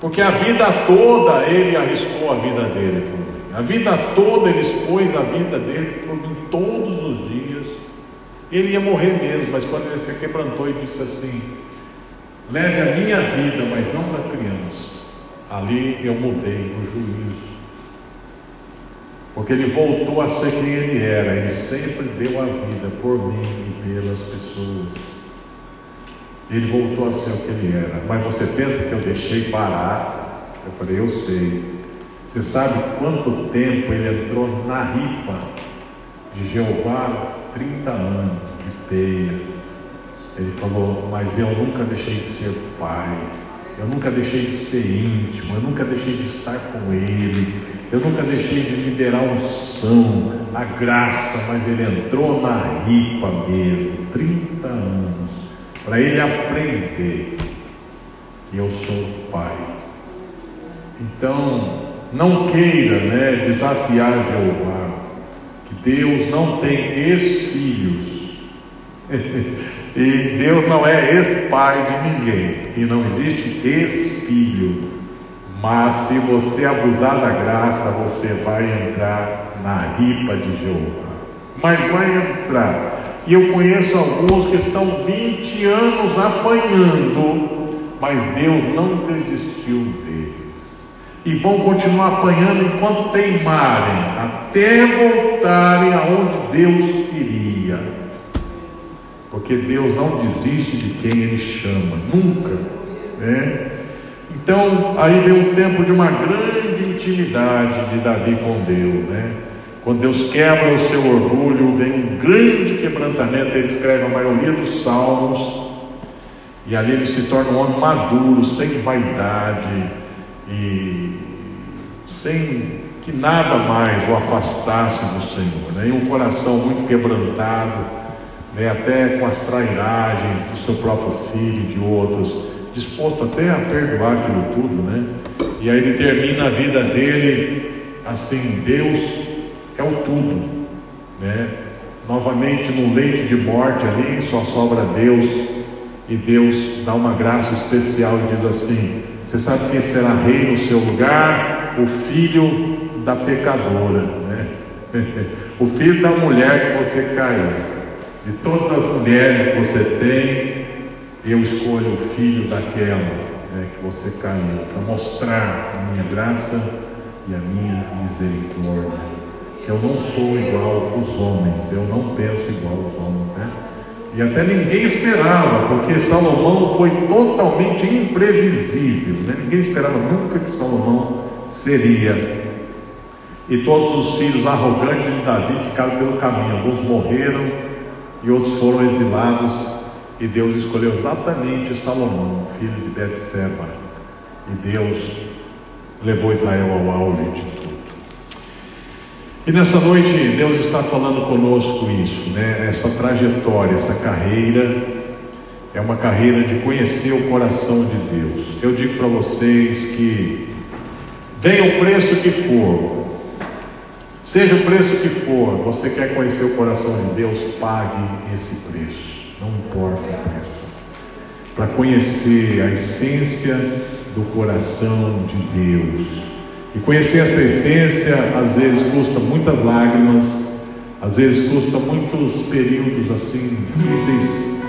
Porque a vida toda ele arriscou a vida dele por. A vida toda ele expôs a vida dele por mim todos os dias. Ele ia morrer mesmo, mas quando ele se quebrantou e disse assim: Leve a minha vida, mas não da criança. Ali eu mudei o juízo. Porque ele voltou a ser quem ele era. Ele sempre deu a vida por mim e pelas pessoas. Ele voltou a ser o que ele era. Mas você pensa que eu deixei parar? Eu falei, eu sei. Você sabe quanto tempo ele entrou na ripa de Jeová? 30 anos de esteia. Ele falou, mas eu nunca deixei de ser pai. Eu nunca deixei de ser íntimo, eu nunca deixei de estar com Ele, eu nunca deixei de liberar o unção, a graça, mas Ele entrou na ripa mesmo, 30 anos, para Ele aprender que eu sou Pai. Então, não queira né, desafiar Jeová, que Deus não tem ex-filhos. E Deus não é ex-pai de ninguém. E não existe ex-filho. Mas se você abusar da graça, você vai entrar na ripa de Jeová. Mas vai entrar. E eu conheço alguns que estão 20 anos apanhando, mas Deus não desistiu deles. E vão continuar apanhando enquanto teimarem, até voltarem aonde Deus queria. Porque Deus não desiste de quem Ele chama, nunca. Né? Então, aí vem um tempo de uma grande intimidade de Davi com Deus. Né? Quando Deus quebra o seu orgulho, vem um grande quebrantamento. Ele escreve a maioria dos salmos. E ali ele se torna um homem maduro, sem vaidade e sem que nada mais o afastasse do Senhor. Né? E um coração muito quebrantado né, até com as trairagens do seu próprio filho e de outros, disposto até a perdoar aquilo tudo, né? E aí ele termina a vida dele assim: Deus é o tudo, né? Novamente no leite de morte ali, só sobra Deus, e Deus dá uma graça especial e diz assim: Você sabe quem será rei no seu lugar? O filho da pecadora, né? o filho da mulher que você caiu. De todas as mulheres que você tem, eu escolho o filho daquela né, que você caiu, para mostrar a minha graça e a minha misericórdia. Eu não sou igual aos homens, eu não penso igual aos homens. Né? E até ninguém esperava, porque Salomão foi totalmente imprevisível. Né? Ninguém esperava nunca que Salomão seria. E todos os filhos arrogantes de Davi ficaram pelo caminho. Alguns morreram, e outros foram exilados, e Deus escolheu exatamente Salomão, filho de Betseba, e Deus levou Israel ao auge. E nessa noite Deus está falando conosco isso, né? Essa trajetória, essa carreira é uma carreira de conhecer o coração de Deus. Eu digo para vocês que venha o preço que for, Seja o preço que for, você quer conhecer o coração de Deus, pague esse preço. Não importa o preço. Para conhecer a essência do coração de Deus. E conhecer essa essência, às vezes, custa muitas lágrimas, às vezes custa muitos períodos assim difíceis,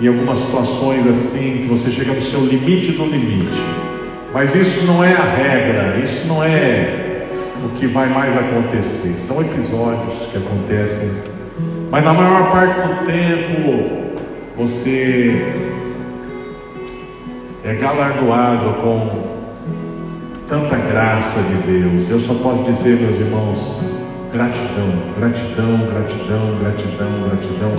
em algumas situações assim, que você chega no seu limite do limite. Mas isso não é a regra, isso não é o que vai mais acontecer. São episódios que acontecem, mas na maior parte do tempo você é galardoado com tanta graça de Deus. Eu só posso dizer, meus irmãos, gratidão, gratidão, gratidão, gratidão, gratidão.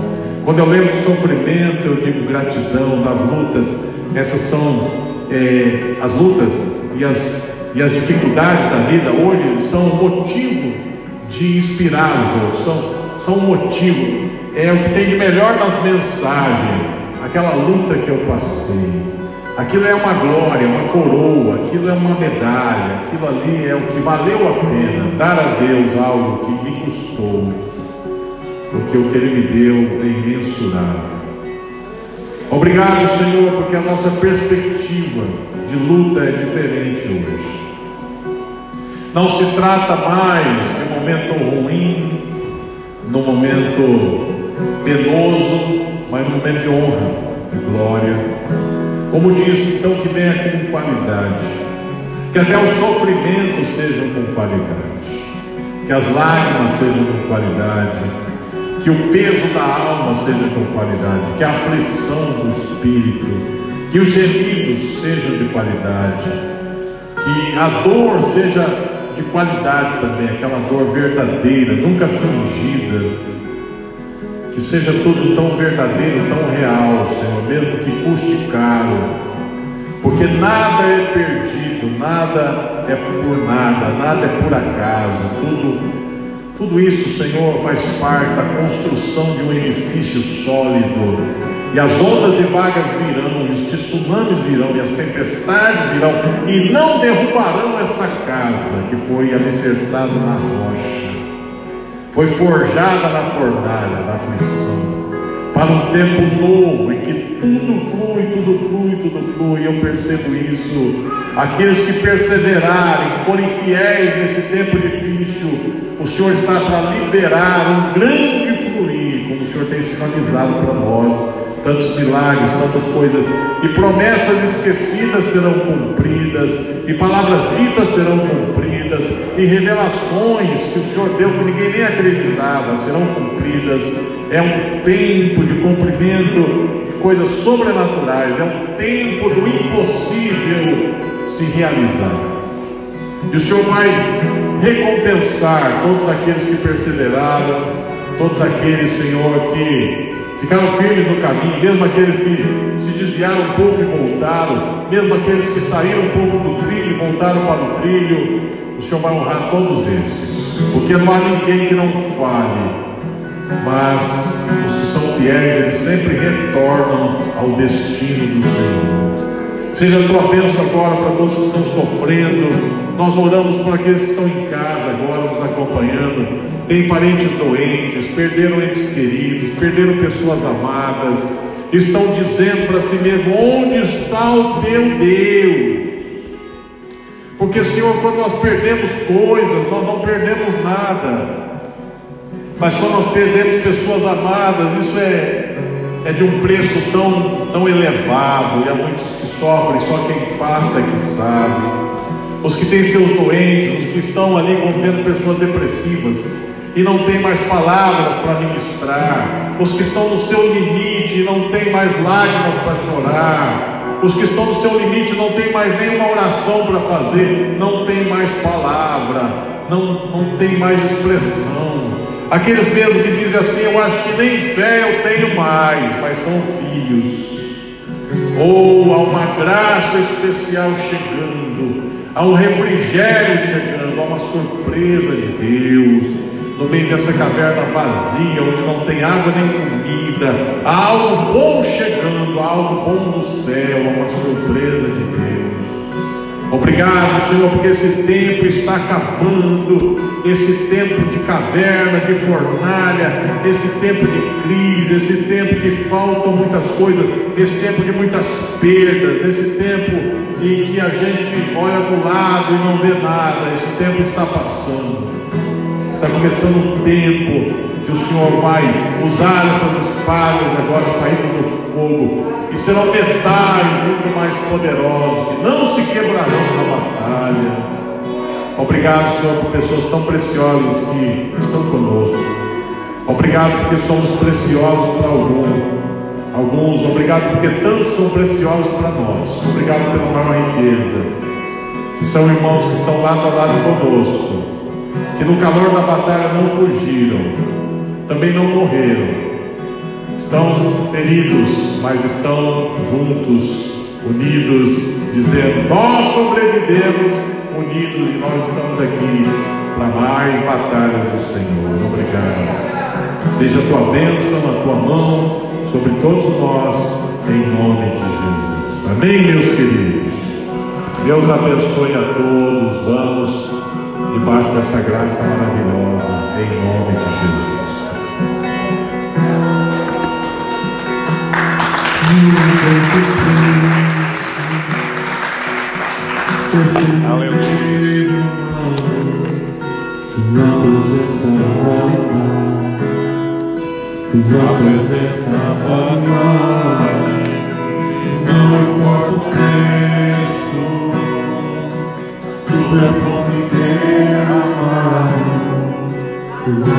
Quando eu lembro do sofrimento, eu digo gratidão, das lutas. Essas são é, as lutas e as, e as dificuldades da vida hoje são motivo de inspirar os outros, são, são motivo, é o que tem de melhor nas mensagens, aquela luta que eu passei Aquilo é uma glória, uma coroa, aquilo é uma medalha, aquilo ali é o que valeu a pena dar a Deus algo que me custou, porque o que Ele me deu é imensurável. Obrigado, Senhor, porque a nossa perspectiva de luta é diferente hoje. Não se trata mais de um momento ruim, num momento penoso, mas num momento de honra, de glória como disse, então que venha com qualidade, que até os sofrimentos sejam com qualidade, que as lágrimas sejam com qualidade, que o peso da alma seja com qualidade, que a aflição do espírito, que os gemidos sejam de qualidade, que a dor seja de qualidade também, aquela dor verdadeira, nunca fingida, que seja tudo tão verdadeiro, tão real, Senhor, mesmo que custe caro, porque nada é perdido, nada é por nada, nada é por acaso, tudo, tudo isso, Senhor, faz parte da construção de um edifício sólido. E as ondas e vagas virão, os tsunamis virão, e as tempestades virão, e não derrubarão essa casa que foi alicerçada na rocha foi forjada na fornalha da aflição, para um tempo novo em que tudo flui, tudo flui, tudo flui. Eu percebo isso. Aqueles que perseverarem, forem fiéis nesse tempo difícil, o Senhor está para liberar um grande fluir, como o Senhor tem sinalizado para nós tantos milagres, tantas coisas, e promessas esquecidas serão cumpridas, e palavras ditas serão cumpridas, e revelações que o Senhor deu que ninguém nem acreditava serão cumpridas. É um tempo de cumprimento de coisas sobrenaturais, é um tempo do impossível se realizar. E o Senhor vai recompensar todos aqueles que perseveraram, todos aqueles, Senhor, que ficaram firmes no caminho, mesmo aqueles que desviaram um pouco e voltaram, mesmo aqueles que saíram um pouco do trilho e voltaram para o trilho, o Senhor vai honrar todos esses, porque não há ninguém que não fale, mas os que são fiéis, eles sempre retornam ao destino do Senhor. Seja a tua bênção agora para todos que estão sofrendo. Nós oramos por aqueles que estão em casa agora nos acompanhando. Tem parentes doentes, perderam entes queridos, perderam pessoas amadas, estão dizendo para si mesmo: onde está o teu Deus? Porque, Senhor, quando nós perdemos coisas, nós não perdemos nada. Mas quando nós perdemos pessoas amadas, isso é, é de um preço tão, tão elevado. E há muitos que sofrem, só quem passa é que sabe. Os que têm seus doentes, os que estão ali convivendo pessoas depressivas e não tem mais palavras para ministrar, os que estão no seu limite e não tem mais lágrimas para chorar, os que estão no seu limite não tem mais nenhuma oração para fazer, não tem mais palavra, não, não tem mais expressão. Aqueles mesmo que dizem assim, eu acho que nem fé eu tenho mais, mas são filhos. Ou há uma graça especial chegando, há um refrigério chegando, há uma surpresa de Deus no meio dessa caverna vazia, onde não tem água nem comida, há algo bom chegando, há algo bom no céu, há uma surpresa de Deus. Obrigado, Senhor, porque esse tempo está acabando, esse tempo de caverna, de fornalha, esse tempo de crise, esse tempo que faltam muitas coisas, esse tempo de muitas perdas, esse tempo em que a gente olha do lado e não vê nada, esse tempo está passando. Está começando um tempo que o Senhor vai usar essas espadas agora saídas do fogo e serão metais muito mais poderosos que não se quebrarão na batalha. Obrigado, Senhor, por pessoas tão preciosas que estão conosco. Obrigado porque somos preciosos para alguns. Alguns, obrigado porque tantos são preciosos para nós. Obrigado pela maior riqueza que são irmãos que estão lado a lado conosco, que no calor da batalha não fugiram, também não morreram, estão feridos, mas estão juntos, unidos, dizendo: Nós sobrevivemos unidos e nós estamos aqui para mais batalhas do Senhor. Obrigado. Seja a tua bênção, a tua mão sobre todos nós, em nome de Jesus. Amém, meus queridos. Deus abençoe a todos. Vamos debaixo dessa graça maravilhosa, em nome de Jesus. Aleluia. Na presença na presença não importa o preço, tu perfume derramado, tua presença